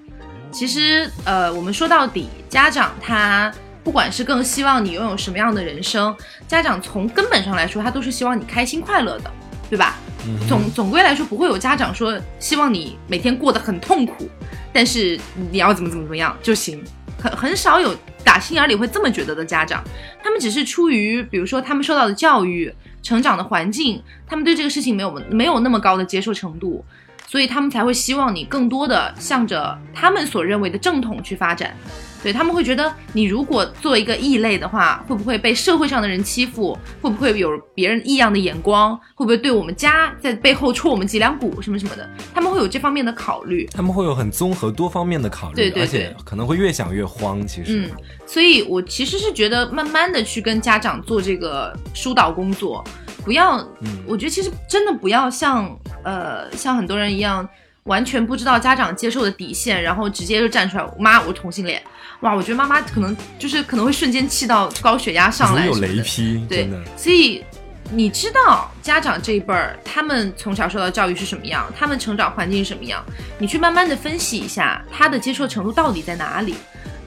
其实，呃，我们说到底，家长他不管是更希望你拥有什么样的人生，家长从根本上来说，他都是希望你开心快乐的，对吧？总总归来说，不会有家长说希望你每天过得很痛苦，但是你要怎么怎么怎么样就行。很很少有打心眼里会这么觉得的家长，他们只是出于比如说他们受到的教育、成长的环境，他们对这个事情没有没有那么高的接受程度，所以他们才会希望你更多的向着他们所认为的正统去发展。对他们会觉得你如果做一个异类的话，会不会被社会上的人欺负？会不会有别人异样的眼光？会不会对我们家在背后戳我们脊梁骨什么什么的？他们会有这方面的考虑。他们会有很综合多方面的考虑，对对对而且可能会越想越慌。其实，嗯，所以我其实是觉得慢慢的去跟家长做这个疏导工作，不要，我觉得其实真的不要像呃像很多人一样，完全不知道家长接受的底线，然后直接就站出来，妈，我是同性恋，哇，我觉得妈妈可能就是可能会瞬间气到高血压上来如有雷劈，对。，所以你知道家长这一辈儿，他们从小受到教育是什么样，他们成长环境是什么样，你去慢慢的分析一下他的接受程度到底在哪里。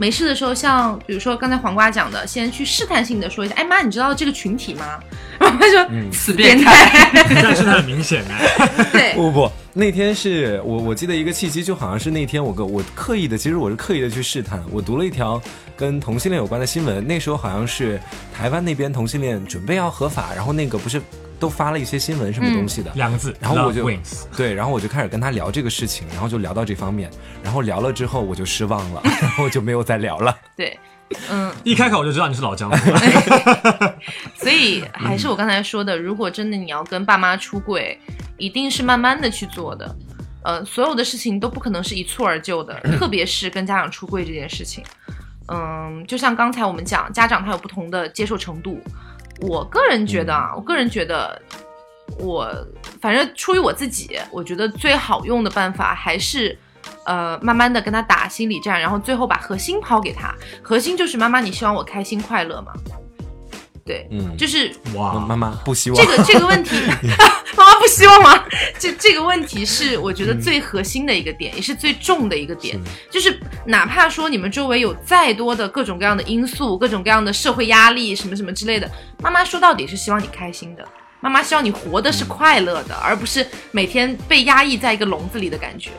没事的时候，像比如说刚才黄瓜讲的，先去试探性的说一下，哎妈，你知道这个群体吗？然后他说、死变变态。态，但是很明显的，对，不不不，那天是我我记得一个契机，就好像是那天我跟我刻意的，其实我是刻意的去试探，我读了一条跟同性恋有关的新闻，那时候好像是台湾那边同性恋准备要合法，然后那个不是都发了一些新闻什么东西的，两个字，然后我就。对，然后我就开始跟他聊这个事情，然后就聊到这方面，然后聊了之后我就失望了，然后就没有再聊了。对，嗯，一开口我就知道你是老江湖，所以还是我刚才说的，如果真的你要跟爸妈出柜，一定是慢慢的去做的。呃，所有的事情都不可能是一蹴而就的，特别是跟家长出柜这件事情。嗯，就像刚才我们讲，家长他有不同的接受程度。我个人觉得啊，我个人觉得，我反正出于我自己，我觉得最好用的办法还是。呃，慢慢的跟他打心理战，然后最后把核心抛给他。核心就是妈妈，你希望我开心快乐吗？对，嗯，就是哇，妈妈不希望这个这个问题，妈妈不希望吗？这这个问题是我觉得最核心的一个点，也是最重的一个点。就是哪怕说你们周围有再多的各种各样的因素、各种各样的社会压力什么什么之类的，妈妈说到底是希望你开心的。妈妈希望你活的是快乐的，而不是每天被压抑在一个笼子里的感觉。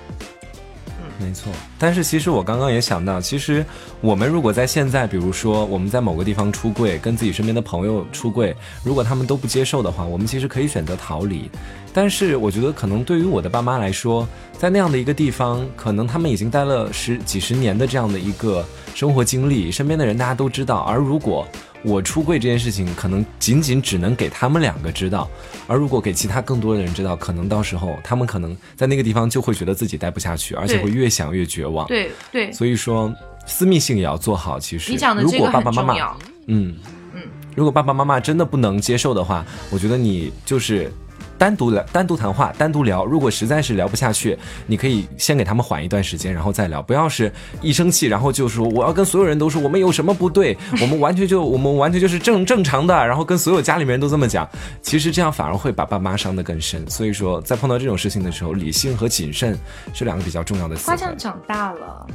没错，但是其实我刚刚也想到，其实我们如果在现在，比如说我们在某个地方出柜，跟自己身边的朋友出柜，如果他们都不接受的话，我们其实可以选择逃离。但是我觉得，可能对于我的爸妈来说，在那样的一个地方，可能他们已经待了十几十年的这样的一个生活经历，身边的人大家都知道。而如果我出柜这件事情，可能仅仅只能给他们两个知道，而如果给其他更多的人知道，可能到时候他们可能在那个地方就会觉得自己待不下去，而且会越想越绝望。对对，所以说，私密性也要做好。其实，你讲的如这个很果爸爸妈妈，重要。嗯嗯，如果爸爸妈妈真的不能接受的话，我觉得你就是单独聊、单独谈话、单独聊。如果实在是聊不下去，你可以先给他们缓一段时间，然后再聊。不要是一生气，然后就说我要跟所有人都说我们有什么不对，我们完全就我们完全就是正正常的，然后跟所有家里面人都这么讲。其实这样反而会把爸妈伤得更深。所以说，在碰到这种事情的时候，理性和谨慎是两个比较重要的词汇。瓜酱长大了，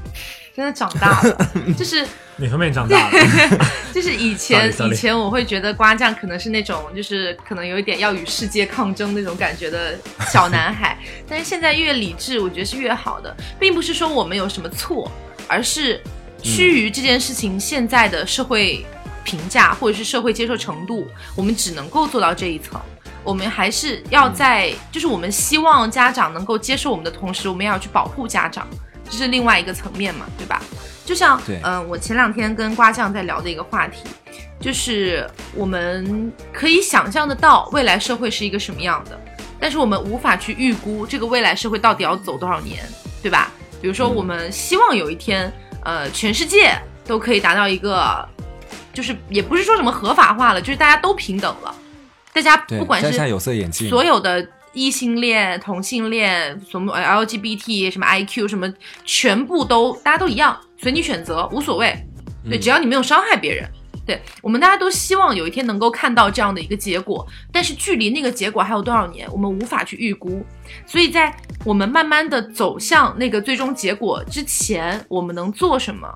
真的长大了，就是哪方面长大了？就是以前以前我会觉得瓜酱可能是那种就是可能有一点要与世界抗争那种感觉的小男孩，但是现在越理智，我觉得是越好的，并不是说我们有什么错，而是趋于这件事情现在的社会评价或者是社会接受程度，我们只能够做到这一层。我们还是要在，就是我们希望家长能够接受我们的同时，我们也要去保护家长，这是另外一个层面嘛，对吧？就像，对。嗯、我前两天跟瓜酱在聊的一个话题，就是我们可以想象得到未来社会是一个什么样的，但是我们无法去预估这个未来社会到底要走多少年，对吧？比如说，我们希望有一天，呃，全世界都可以达到一个，就是也不是说什么合法化了，就是大家都平等了，大家，不管是有色眼镜，所有的异性恋、同性恋、什么 LGBT、什么 IQ 什么，全部都大家都一样，随你选择，无所谓。对，只要你没有伤害别人。对我们大家都希望有一天能够看到这样的一个结果，但是距离那个结果还有多少年，我们无法去预估。所以在我们慢慢的走向那个最终结果之前，我们能做什么？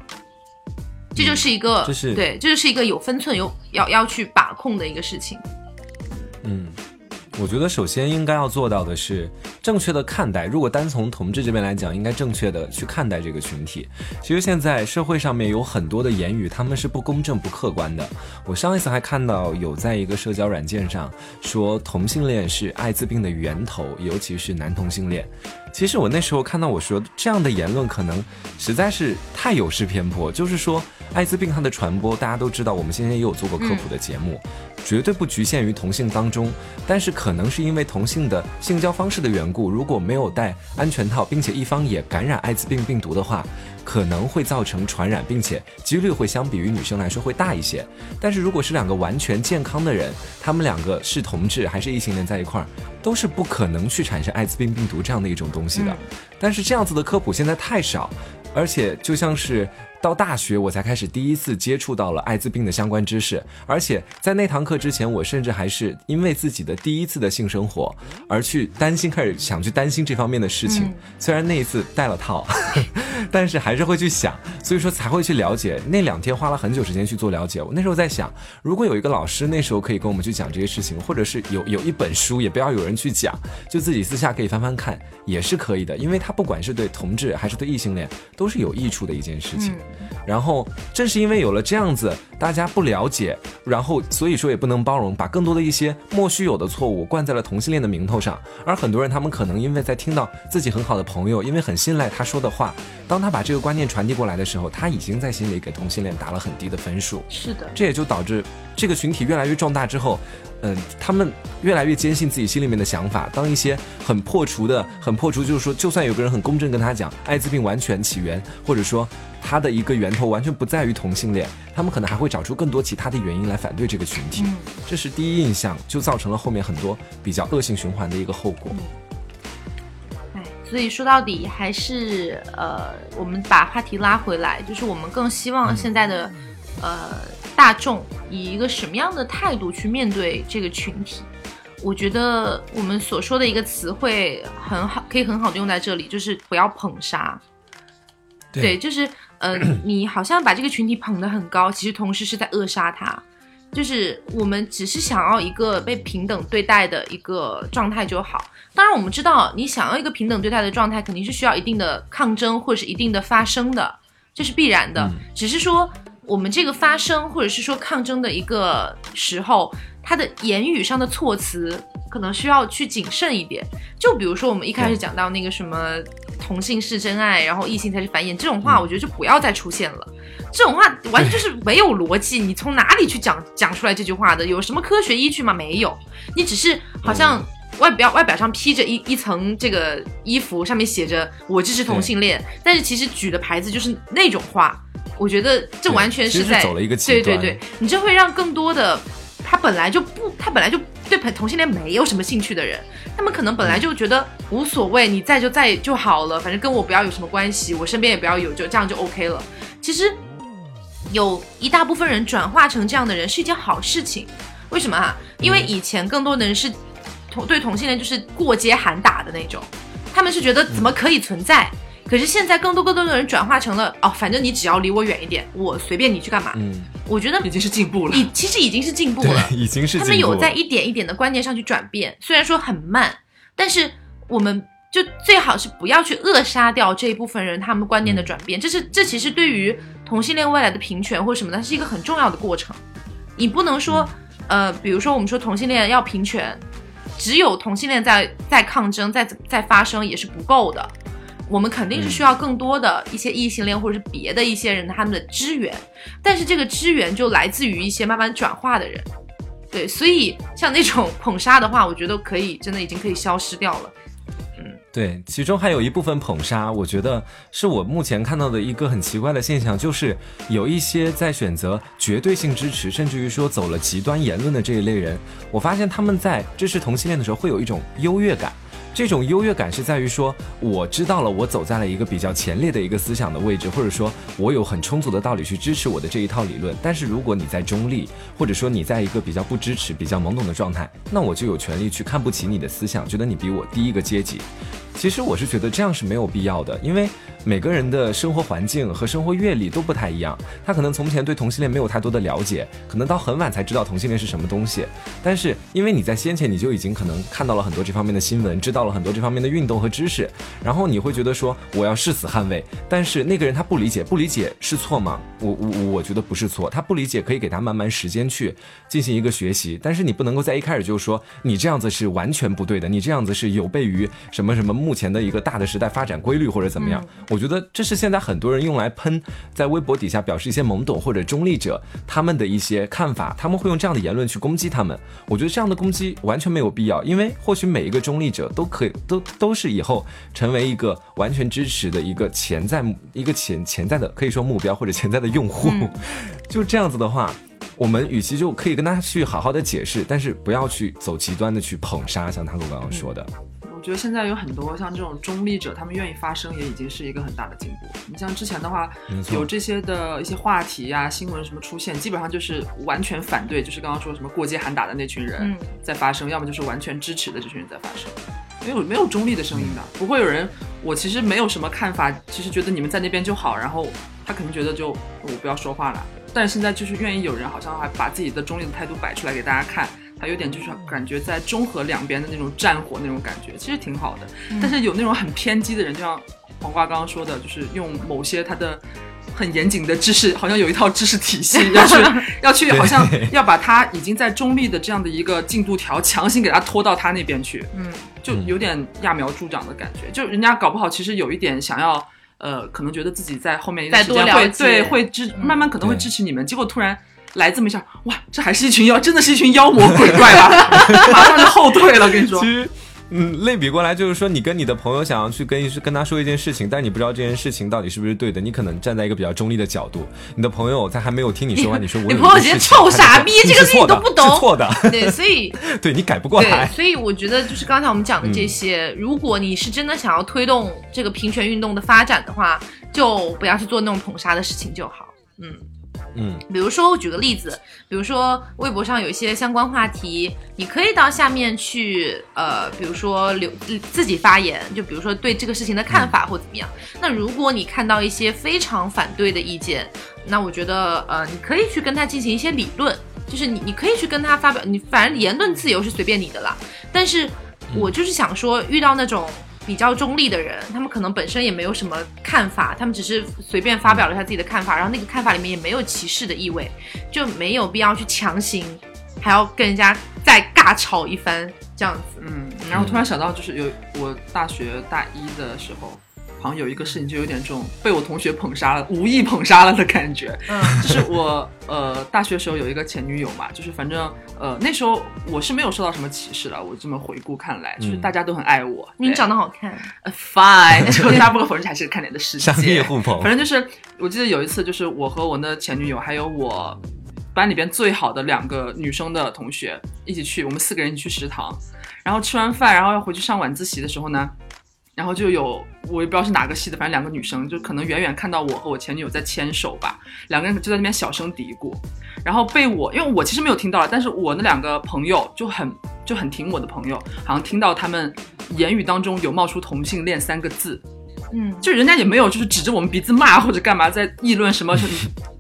这就是一个，这是对，这就是一个有分寸、有要要去把控的一个事情。嗯，我觉得首先应该要做到的是正确的看待。如果单从同志这边来讲，应该正确的去看待这个群体。其实现在社会上面有很多的言语，他们是不公正、不客观的。我上一次还看到有在一个社交软件上说同性恋是艾滋病的源头，尤其是男同性恋。其实我那时候看到我说这样的言论，可能实在是太有失偏颇。就是说，艾滋病它的传播，大家都知道，我们现在也有做过科普的节目，绝对不局限于同性当中。但是可能是因为同性的性交方式的缘故，如果没有戴安全套，并且一方也感染艾滋病病毒的话，可能会造成传染，并且几率会相比于女生来说会大一些。但是如果是两个完全健康的人，他们两个是同志还是异性恋在一块儿，都是不可能去产生艾滋病病毒这样的一种东西的。但是这样子的科普现在太少，而且就像是到大学我才开始第一次接触到了艾滋病的相关知识，而且在那堂课之前，我甚至还是因为自己的第一次的性生活而去担心，开始想去担心这方面的事情。嗯虽然那一次戴了套，但是还是会去想，所以说才会去了解。那两天花了很久时间去做了解。我那时候在想，如果有一个老师那时候可以跟我们去讲这些事情，或者是有有一本书，也不要有人去讲，就自己私下可以翻翻看，也是可以的。因为它不管是对同志还是对异性恋，都是有益处的一件事情。然后正是因为有了这样子，大家不了解，然后所以说也不能包容，把更多的一些莫须有的错误灌在了同性恋的名头上。而很多人他们可能因为在听到自己很好的朋友，因为很信赖他说的话，当他把这个观念传递过来的时候，他已经在心里给同性恋打了很低的分数。是的，这也就导致这个群体越来越壮大之后，嗯，他们越来越坚信自己心里面的想法。当一些很破除的、很破除，就是说，就算有个人很公正跟他讲艾滋病完全起源，或者说它的一个源头完全不在于同性恋，他们可能还会找出更多其他的原因来反对这个群体。嗯这是第一印象，就造成了后面很多比较恶性循环的一个后果。哎，所以说到底还是呃，我们把话题拉回来，就是我们更希望现在的、呃大众以一个什么样的态度去面对这个群体。我觉得我们所说的一个词汇很好，可以很好的用在这里，就是不要捧杀。对，就是呃，你好像把这个群体捧得很高，其实同时是在扼杀他。就是我们只是想要一个被平等对待的一个状态就好。当然，我们知道你想要一个平等对待的状态，肯定是需要一定的抗争或者是一定的发声的，这是必然的。只是说我们这个发声或者是说抗争的一个时候，它的言语上的措辞可能需要去谨慎一点。就比如说我们一开始讲到那个什么同性是真爱，然后异性才是繁衍这种话，我觉得就不要再出现了。这种话完全就是没有逻辑，你从哪里去讲讲出来这句话的？有什么科学依据吗？没有，你只是好像外表外表上披着一一层这个衣服，上面写着我支持同性恋，但是其实举的牌子就是那种话。我觉得这完全其实在走了一个对对对，你这会让更多的他本来就不他本来就对同性恋没有什么兴趣的人，他们可能本来就觉得无所谓，你在就在就好了，反正跟我不要有什么关系，我身边也不要有，就这样就 OK 了。其实有一大部分人转化成这样的人是一件好事情，为什么啊？因为以前更多的人是同对同性恋就是过街喊打的那种，他们是觉得怎么可以存在。可是现在更多更多的人转化成了哦，反正你只要离我远一点，我随便你去干嘛。嗯，我觉得已经是进步了。已其实已经是进步了，已经是他们进步了有在一点一点的观念上去转变，虽然说很慢，但是我们就最好是不要去扼杀掉这一部分人他们观念的转变，这是这其实对于同性恋未来的平权或者什么的，是一个很重要的过程。你不能说，呃，比如说我们说同性恋要平权，只有同性恋在在抗争，在在发声也是不够的。我们肯定是需要更多的一些异性恋或者是别的一些人他们的支援，但是这个支援就来自于一些慢慢转化的人。对，所以像那种捧杀的话，我觉得可以，真的已经可以消失掉了。对，其中还有一部分捧杀，我觉得是我目前看到的一个很奇怪的现象，就是有一些在选择绝对性支持，甚至于说走了极端言论的这一类人，我发现他们在支持同性恋的时候会有一种优越感。这种优越感是在于说，我知道了，我走在了一个比较前列的一个思想的位置，或者说，我有很充足的道理去支持我的这一套理论。但是如果你在中立，或者说你在一个比较不支持、比较懵懂的状态，那我就有权利去看不起你的思想，觉得你比我低一个阶级。其实我是觉得这样是没有必要的，因为每个人的生活环境和生活阅历都不太一样。他可能从前对同性恋没有太多的了解，可能到很晚才知道同性恋是什么东西。但是因为你在先前你就已经可能看到了很多这方面的新闻，知道了很多这方面的运动和知识，然后你会觉得说我要誓死捍卫。但是那个人他不理解，不理解是错吗？我我我觉得不是错，他不理解可以给他慢慢时间去进行一个学习。但是你不能够在一开始就说你这样子是完全不对的，你这样子是有悖于什么什么。目前的一个大的时代发展规律或者怎么样，我觉得这是现在很多人用来喷，在微博底下表示一些懵懂或者中立者他们的一些看法，他们会用这样的言论去攻击他们。我觉得这样的攻击完全没有必要，因为或许每一个中立者都可以都都是以后成为一个完全支持的一个潜在一个潜潜在的可以说目标或者潜在的用户。就这样子的话，我们与其就可以跟他去好好的解释，但是不要去走极端的去捧杀，像他哥刚刚说的。我觉得现在有很多像这种中立者，他们愿意发声，也已经是一个很大的进步。你像之前的话，有这些的一些话题呀、新闻什么出现，基本上就是完全反对，就是刚刚说什么过街喊打的那群人在发声，要么就是完全支持的这群人在发声，没有没有中立的声音的，不会有人。我其实没有什么看法，其实觉得你们在那边就好，然后他肯定觉得就我不要说话了。但是现在就是愿意有人好像还把自己的中立的态度摆出来给大家看。还有点就是感觉在中和两边的那种战火那种感觉，其实挺好的。但是有那种很偏激的人，就像黄瓜刚刚说的，就是用某些他的很严谨的知识，好像有一套知识体系要 去要去，好像要把他已经在中立的这样的一个进度条强行给他拖到他那边去，嗯，就有点揠苗助长的感觉。就人家搞不好其实有一点想要，呃，可能觉得自己在后面一段时间会对会支慢慢可能会支持你们，结果突然。来这么一下，哇，这还是一群妖，真的是一群妖魔鬼怪啊！马上就后退了，跟你说。其实，嗯，类比过来就是说，你跟你的朋友想要去跟跟他说一件事情，但你不知道这件事情到底是不是对的，你可能站在一个比较中立的角度。你的朋友他还没有听你说完，你说 我你朋友直接臭傻逼，这个事情都不懂，错的。对，所以 对你改不过来。所以我觉得就是刚才我们讲的这些，如果你是真的想要推动这个平权运动的发展的话，就不要去做那种捧杀的事情就好。嗯。嗯，比如说我举个例子，比如说微博上有一些相关话题，你可以到下面去，呃，比如说留自己发言，就比如说对这个事情的看法或怎么样。那如果你看到一些非常反对的意见，那我觉得，呃，你可以去跟他进行一些理论，就是你你可以去跟他发表，你反正言论自由是随便你的啦。但是我就是想说，遇到那种。比较中立的人，他们可能本身也没有什么看法，他们只是随便发表了一下自己的看法，然后那个看法里面也没有歧视的意味，就没有必要去强行，还要跟人家再尬吵一番这样子。嗯，然后突然想到，就是有我大学大一的时候。好像有一个事情就有点这种被我同学捧杀了，无意捧杀了的感觉。嗯，就是我呃大学时候有一个前女友嘛，就是反正呃那时候我是没有受到什么歧视了。我这么回顾看来，就是大家都很爱我。你长得好看，Fine。那时候大家不可否认还是看脸的世界，商业互捧。反正就是我记得有一次，就是我和我的前女友还有我班里边最好的两个女生的同学一起去，我们四个人一起去食堂，然后吃完饭，然后要回去上晚自习的时候呢。然后就有我也不知道是哪个系的，反正两个女生就可能远远看到我和我前女友在牵手吧，两个人就在那边小声嘀咕，然后被我因为我其实没有听到，但是我那两个朋友就很就很挺我的朋友，好像听到他们言语当中有冒出同性恋三个字，嗯，就人家也没有就是指着我们鼻子骂或者干嘛在议论什么。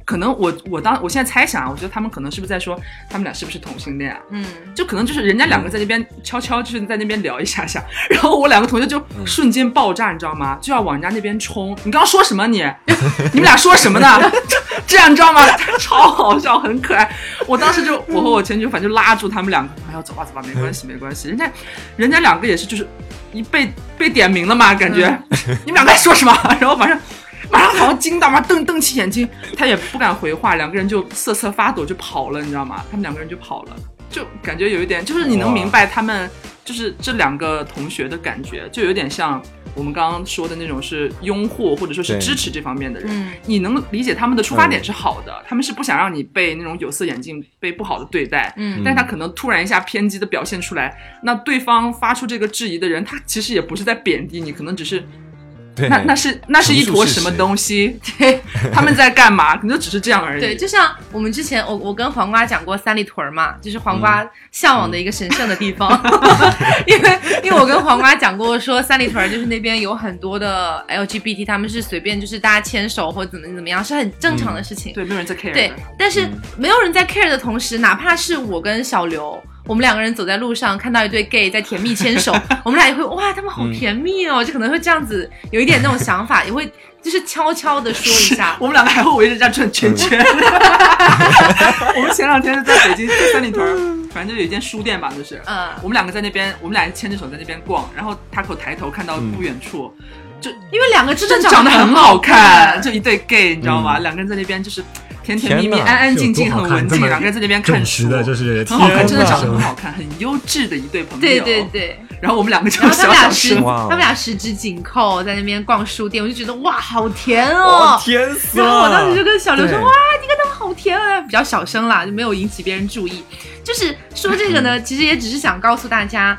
可能我我当我现在猜想啊，我觉得他们可能是不是在说他们俩是不是同性恋啊？嗯，就可能就是人家两个在那边悄悄就是在那边聊一下下，然后我两个同学就瞬间爆炸，你知道吗？就要往人家那边冲。你刚刚说什么？你 你们俩说什么呢？这样你知道吗？超好笑，很可爱。我当时就我和我前女友反正就拉住他们两个，哎呀走吧走吧，没关系没关系。人家人家两个也是就是一被被点名了嘛，感觉你们两个在说什么？然后反正。马上好像惊到嘛，瞪瞪起眼睛，他也不敢回话，两个人就瑟瑟发抖就跑了，你知道吗？他们两个人就跑了，就感觉有一点，就是你能明白他们就是这两个同学的感觉，就有点像我们刚刚说的那种是拥护或者说是支持这方面的人，嗯。你能理解他们的出发点是好的，他们是不想让你被那种有色眼镜被不好的对待，嗯。但是他可能突然一下偏激的表现出来，那对方发出这个质疑的人，他其实也不是在贬低你，可能只是对，那那是那是一坨什么东西，对，他们在干嘛？可能就只是这样而已。对，就像我们之前，我我跟黄瓜讲过三里屯儿嘛，就是黄瓜向往的一个神圣的地方，因为因为我跟黄瓜讲过说三里屯儿就是那边有很多的 LGBT，他们是随便就是大家牵手或怎么怎么样，是很正常的事情。对，没有人在 care 对。，但是没有人在 care 的同时，哪怕是我跟小刘，我们两个人走在路上看到一对 gay 在甜蜜牵手，我们俩也会哇，他们好甜蜜哦，就可能会这样子有一点那种想法，也会就是悄悄的说一下。我们两个还会围着这样转圈圈。我们前两天在北京在三里屯儿，反正就有一间书店吧，就是，嗯我们两个在那边，我们俩牵着手在那边逛，然后他口抬头看到不远处，就因为两个真的真的长得很好好看，就一对 gay，你知道吗？两个人在那边就是甜甜蜜蜜、安安静静、很文静，两个人在那边看书，的就是很好看，真的长得很好看，很优质的一对朋友。对对。对，然后我们两个就然后他小小们俩十，他们俩十指紧扣在那边逛书店，我就觉得哇，好甜哦哦。甜死了！然后我当时就跟小刘说：“哇，你看他们好甜啊！”比较小声啦，就没有引起别人注意。就是说这个呢，其实也只是想告诉大家，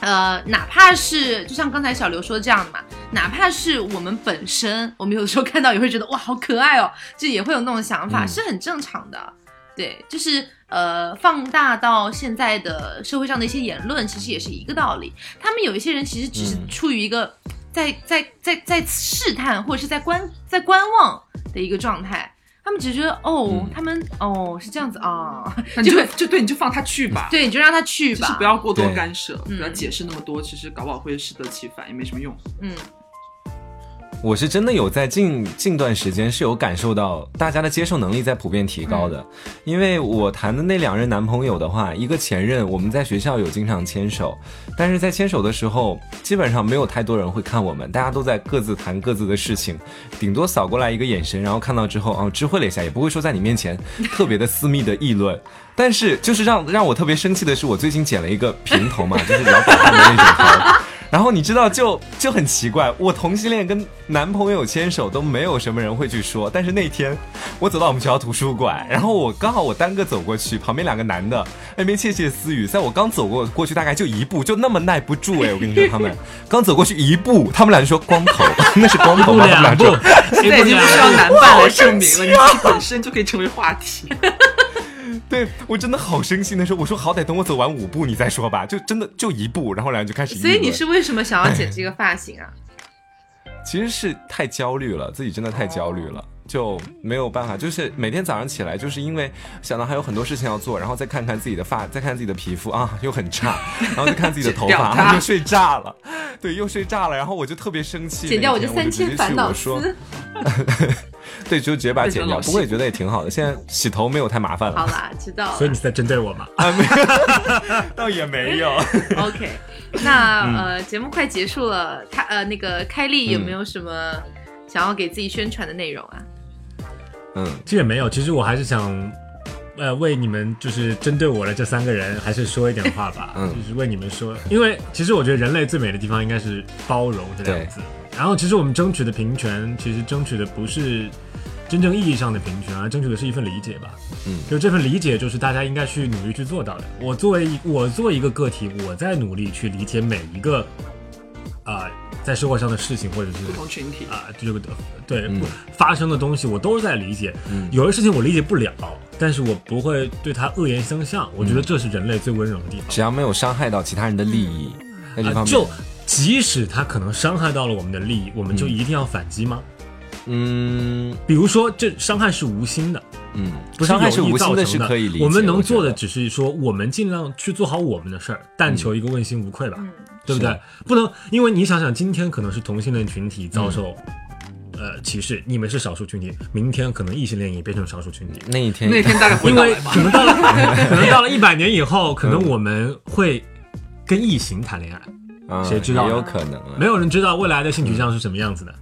呃，哪怕是就像刚才小刘说这样的嘛，哪怕是我们本身，我们有的时候看到也会觉得哇，好可爱哦，就也会有那种想法，嗯是很正常的。对，就是呃，放大到现在的社会上的一些言论，其实也是一个道理。他们有一些人其实只是嗯处于一个在在在在试探或者是在观在观望的一个状态，他们只是觉得哦，嗯他们哦是这样子啊，那你就 就对，你就放他去吧。对，你就让他去吧，就是不要过多干涉，嗯不要解释那么多，其实搞不好会适得其反，也没什么用。嗯我是真的有在近近段时间是有感受到大家的接受能力在普遍提高的，因为我谈的那两任男朋友的话，一个前任我们在学校有经常牵手，但是在牵手的时候，基本上没有太多人会看我们，大家都在各自谈各自的事情，顶多扫过来一个眼神，然后看到之后哦知会了一下，也不会说在你面前 特别的私密的议论。但是就是让让我特别生气的是，我最近剪了一个平头嘛，就是老板的那种头。然后你知道就就很奇怪，我同性恋跟男朋友牵手都没有什么人会去说，但是那天我走到我们学校图书馆，然后我刚好我单个走过去，旁边两个男的那边窃窃私语，在我刚走过过去大概就一步，就那么耐不住哎，我跟你说他们 刚走过去一步，他们俩就说光头，那是光头不吗？他们俩两步 说，现在已经不需要男伴来证明了，你自己本身就可以成为话题。对我真的好生气，那时候我说好歹等我走完五步你再说吧，就真的就一步，然后两人就开始议所以你是为什么想要剪这个发型啊？其实是太焦虑了，自己真的太焦虑了，就没有办法。就是每天早上起来，就是因为想到还有很多事情要做，然后再看看自己的发，再看自己的皮肤啊，又很差，然后再看自己的头发，剪 掉它啊又睡炸了，对，又睡炸了，然后我就特别生气。剪掉我就三千烦恼。对，就直接把它剪掉。不过也觉得也挺好的，现在洗头没有太麻烦了，好啦，知道了。所以你是在针对我吗？啊，没有，倒也没有。OK，那、嗯呃，节目快结束了，他呃那个开丽有没有什么想要给自己宣传的内容啊？嗯，其实也没有，其实我还是想，呃，为你们就是针对我的这三个人，还是说一点话吧。嗯就是为你们说，因为其实我觉得人类最美的地方应该是包容这两个字。然后其实我们争取的平权，其实争取的不是真正意义上的平权，而争取的是一份理解吧。嗯就这份理解，就是大家应该去努力去做到的。我作为一我作为一个个体，我在努力去理解每一个啊、在社会上的事情，或者是不同群体，啊，这个对、嗯发生的东西，我都是在理解。嗯有的事情我理解不了，但是我不会对他恶言相向。我觉得嗯这是人类最温柔的地方。只要没有伤害到其他人的利益，啊就即使他可能伤害到了我们的利益，我们就嗯一定要反击吗？嗯比如说，这伤害是无心的，嗯，不是伤害是有意造成的可以理解。我们能做的只是说，我们尽量去做好我们的事儿，但求一个问心无愧吧，嗯对不对？不能因为你想想，今天可能是同性恋群体遭受。嗯呃，歧视，你们是少数群体，明天可能异性恋也变成少数群体，那一天，那天大概回因为到来吧可。能到了，可能到了一百年以后，可能我们会跟异形谈恋爱，嗯谁知道也有可能了。没有人知道未来的性取向是什么样子的。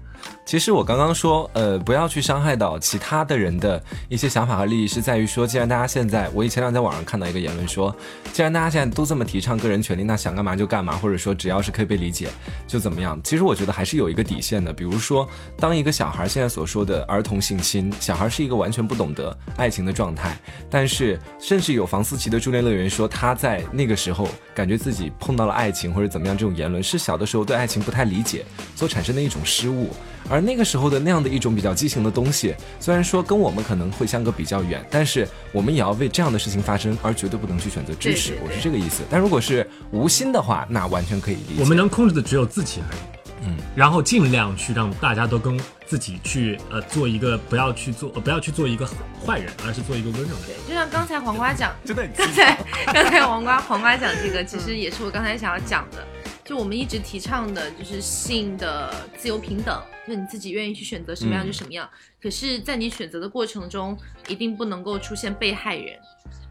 其实我刚刚说，呃，不要去伤害到其他的人的一些想法和利益，是在于说，既然大家现在，我以前两天在网上看到一个言论说，既然大家现在都这么提倡个人权利，那想干嘛就干嘛，或者说只要是可以被理解就怎么样。其实我觉得还是有一个底线的，比如说，当一个小孩现在所说的儿童性侵，小孩是一个完全不懂得爱情的状态，但是甚至有房思琪的助恋乐园说他在那个时候感觉自己碰到了爱情或者怎么样，这种言论是小的时候对爱情不太理解所产生的一种失误。而那个时候的那样的一种比较激情的东西，虽然说跟我们可能会相隔比较远，但是我们也要为这样的事情发生，而绝对不能去选择支持。我是这个意思。但如果是无心的话，那完全可以理解。我们能控制的只有自己而已。嗯，然后尽量去让大家都跟自己去呃做一个，不要去做，不要去做一个坏人，而是做一个温柔的人。就像刚才黄瓜讲，真的，刚才刚才黄瓜黄瓜讲这个，其实也是我刚才想要讲的。就我们一直提倡的，就是性的自由平等，就你自己愿意去选择什么样就什么样。可是，在你选择的过程中，一定不能够出现被害人。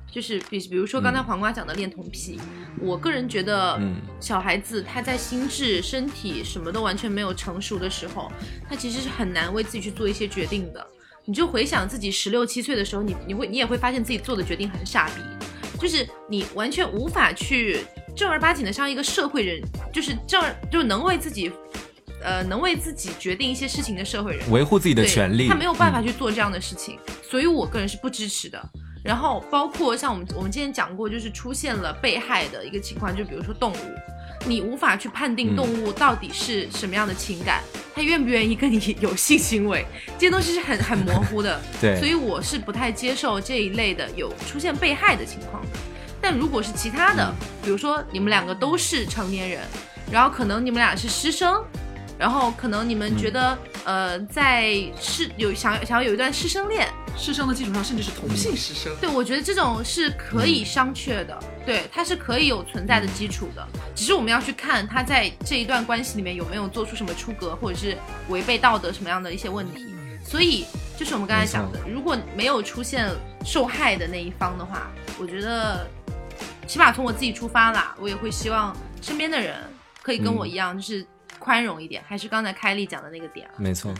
就是比比如说刚才黄瓜讲的恋童癖，我个人觉得，小孩子他在心智、身体什么都完全没有成熟的时候，他其实是很难为自己去做一些决定的。你就回想自己十六七岁的时候，你你会你也会发现自己做的决定很傻逼，就是你完全无法去。正儿八经的像一个社会人，就是正就能为自己，呃，能为自己决定一些事情的社会人，维护自己的权利，他没有办法去做这样的事情，所以我个人是不支持的。然后包括像我们我们今天讲过，就是出现了被害的一个情况，就比如说动物，你无法去判定动物到底是什么样的情感，它愿不愿意跟你 有性行为，这些东西是很很模糊的。对，所以我是不太接受这一类的有出现被害的情况的。但如果是其他的，比如说你们两个都是成年人，然后可能你们俩是师生，然后可能你们觉得呃在师有想想要有一段师生恋，师生的基础上甚至是同性师生，对我觉得这种是可以商榷的，对，它是可以有存在的基础的，只是我们要去看他在这一段关系里面有没有做出什么出格或者是违背道德什么样的一些问题，所以就是我们刚才讲的，如果没有出现受害的那一方的话，我觉得。起码从我自己出发啦，我也会希望身边的人可以跟我一样，就是宽容一点。还是刚才开丽讲的那个点。啊没错，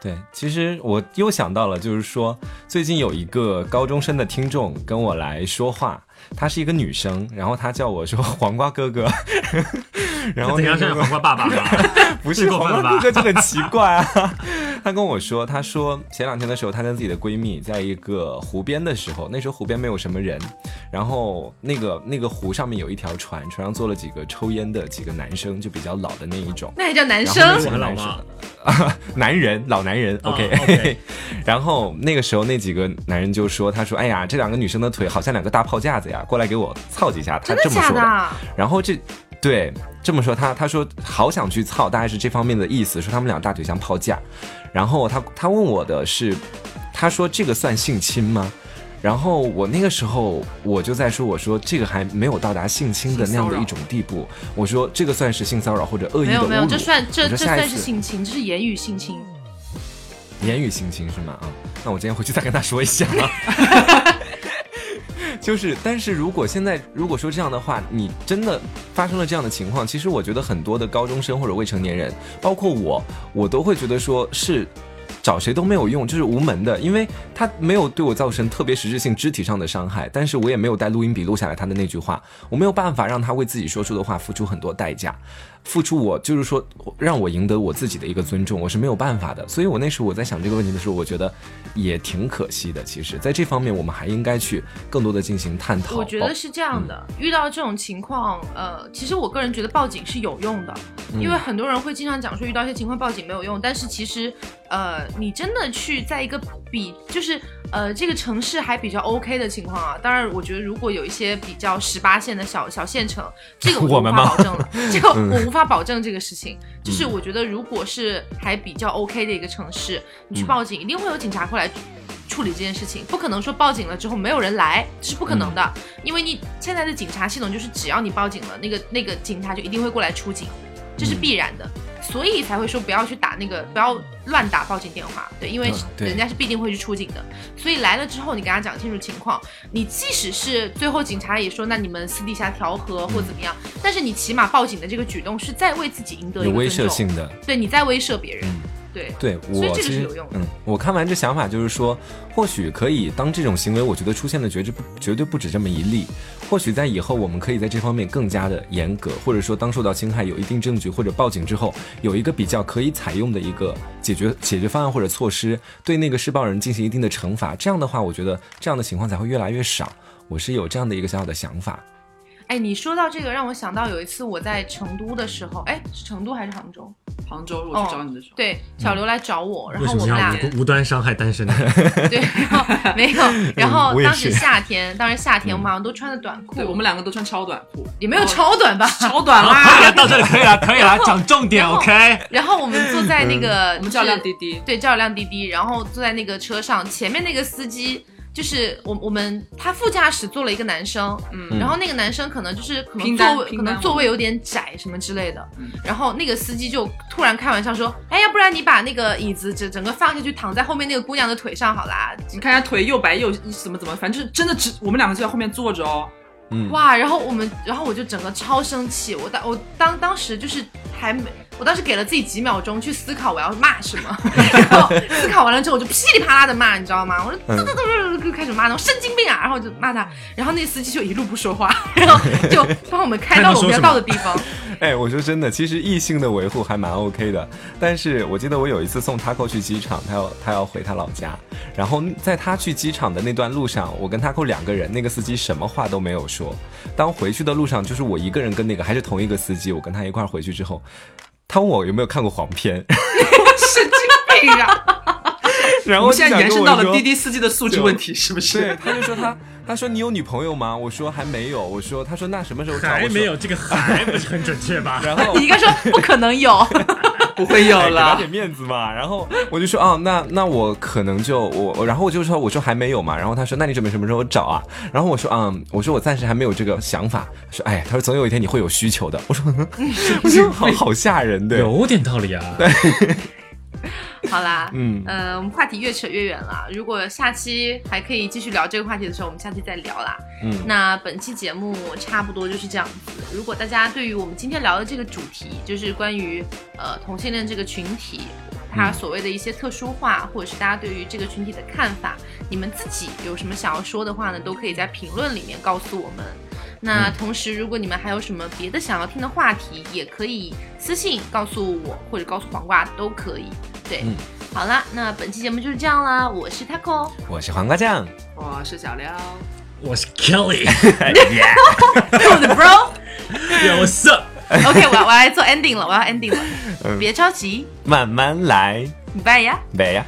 对，其实我又想到了，就是说最近有一个高中生的听众跟我来说话，她是一个女生，然后她叫我说黄瓜哥哥。然后怎样是黄瓜爸爸吗？不是黄瓜哥哥就很奇怪啊。他跟我说，她说前两天的时候，她跟自己的闺蜜在一个湖边的时候，那时候湖边没有什么人，然后那个那个湖上面有一条船，船上坐了几个抽烟的几个男生，就比较老的那一种。那还叫男生？很老吗？男人，老男人。OK。然后那个时候那几个男人就说：“他说，哎呀，这两个女生的腿好像两个大炮架子呀，过来给我操几下。”他这么说的。然后这。对，这么说他他说好想去操，大概是这方面的意思，说他们俩大腿像炮架。然后他他问我的是，他说这个算性侵吗？然后我那个时候我就在说，我说这个还没有到达性侵的那样的一种地步。我说这个算是性骚扰或者恶意的侮辱。没有没有，这算这这算是性侵，这是言语性侵。言语性侵是吗？啊，那我今天回去再跟他说一下。就是，但是如果现在如果说这样的话，你真的发生了这样的情况，其实我觉得很多的高中生或者未成年人，包括我，我都会觉得说是。找谁都没有用，就是无门的，因为他没有对我造成特别实质性肢体上的伤害，但是我也没有带录音笔录下来他的那句话，我没有办法让他为自己说出的话付出很多代价，付出我就是说让我赢得我自己的一个尊重，我是没有办法的。所以我那时候我在想这个问题的时候，我觉得也挺可惜的。其实，在这方面我们还应该去更多的进行探讨。我觉得是这样的，遇到这种情况，呃，其实我个人觉得报警是有用的，因为很多人会经常讲说遇到一些情况报警没有用，但是其实，呃。你真的去在一个比就是呃这个城市还比较 OK 的情况啊，当然我觉得如果有一些比较十八线的小小县城，这个我 无法保证了，这个我无法保证这个事情。就是我觉得如果是还比较 OK 的一个城市，你去报警一定会有警察过来处理这件事情，不可能说报警了之后没有人来，这是不可能的，因为你现在的警察系统就是只要你报警了，那个那个警察就一定会过来出警，这是必然的。所以才会说不要去打那个，不要乱打报警电话，对，因为人家是必定会去出警的。所以来了之后，你跟他讲清楚情况，你即使是最后警察也说，那你们私底下调和或怎么样，但是你起码报警的这个举动是在为自己赢得一个威慑性的，对，你在威慑别人。对，对我其实嗯，我看完这想法就是说，或许可以当这种行为，我觉得出现的绝对不绝对不止这么一例。或许在以后，我们可以在这方面更加的严格，或者说当受到侵害有一定证据或者报警之后，有一个比较可以采用的一个解决解决方案或者措施，对那个施暴人进行一定的惩罚。这样的话，我觉得这样的情况才会越来越少。我是有这样的一个小小的想法。哎，你说到这个，让我想到有一次我在成都的时候，哎，是成都还是杭州？杭州我去找你的时候，对，小刘来找我，然后我们俩要无无端伤害单身的？对，然后 没有，然后当时夏天，当时夏天嗯我们好像都穿的短裤，对我们两个都穿超短裤，也没有超短吧？超短 好，可以啦了，。到这里可以了，可以了，讲重点，OK。然后我们坐在那个，我们叫辆滴滴，对，叫了辆滴滴，然后坐在那个车上，前面那个司机就是我我们他副驾驶坐了一个男生，嗯。然后那个男生可能就是可能座位可能座位有点窄什么之类的，嗯。然后那个司机就突然开玩笑说，哎，要不然你把那个椅子整整个放下去，躺在后面那个姑娘的腿上好啦。你看她腿又白又怎么怎么，反正就是真的只我们两个就在后面坐着哦。嗯，哇，然后我们，然后我就整个超生气，我当我当当时就是还没，我当时给了自己几秒钟去思考我要骂什么，然后思考完了之后我就噼里啪啦的骂，你知道吗？我就嗯嘚嘚嘚嘚嘚开始骂那种神经病啊，然后就骂他，然后那司机就一路不说话，然后就帮我们开到了我们要到的地方。哎，我说真的，其实异性的维护还蛮 OK 的。但是我记得我有一次送 Taco 去机场，他要他要回他老家，然后在他去机场的那段路上，我跟 Taco 两个人，那个司机什么话都没有说。当回去的路上，就是我一个人跟那个还是同一个司机，我跟他一块儿回去之后，他问我有没有看过黄片，神经病啊！然后我现在延伸到了滴滴。司机的素质问题，是不是对是？，他就说他，他说你有女朋友吗？我说还没有。我说，他说那什么时候还没有，这个还不是很准确吧？然后你应该说不可能有，不会有哎给点。面子嘛。然后我就说哦，那那我可能就我，然后我就说我说还没有嘛。然后他说那你准备什么时候找啊？然后我说嗯，我说我暂时还没有这个想法。说哎，他说总有一天你会有需求的。我说 我说 好好吓人对。有点道理啊。好啦，嗯呃，我们话题越扯越远了。如果下期还可以继续聊这个话题的时候，我们下期再聊啦。嗯那本期节目差不多就是这样子。如果大家对于我们今天聊的这个主题，就是关于呃同性恋这个群体，它所谓的一些特殊化，或者是大家对于这个群体的看法，你们自己有什么想要说的话呢，都可以在评论里面告诉我们。那同时，如果你们还有什么别的想要听的话题，也可以私信告诉我，或者告诉黄瓜都可以。对，嗯好了，那本期节目就是这样啦。我是 Taco，我是黄瓜酱。我是小廖，我是 Kelly，我的 bro。让我 up。OK，我要我要来做 ending 了，我要 ending 了，嗯别着急，慢慢来，拜呀。拜呀。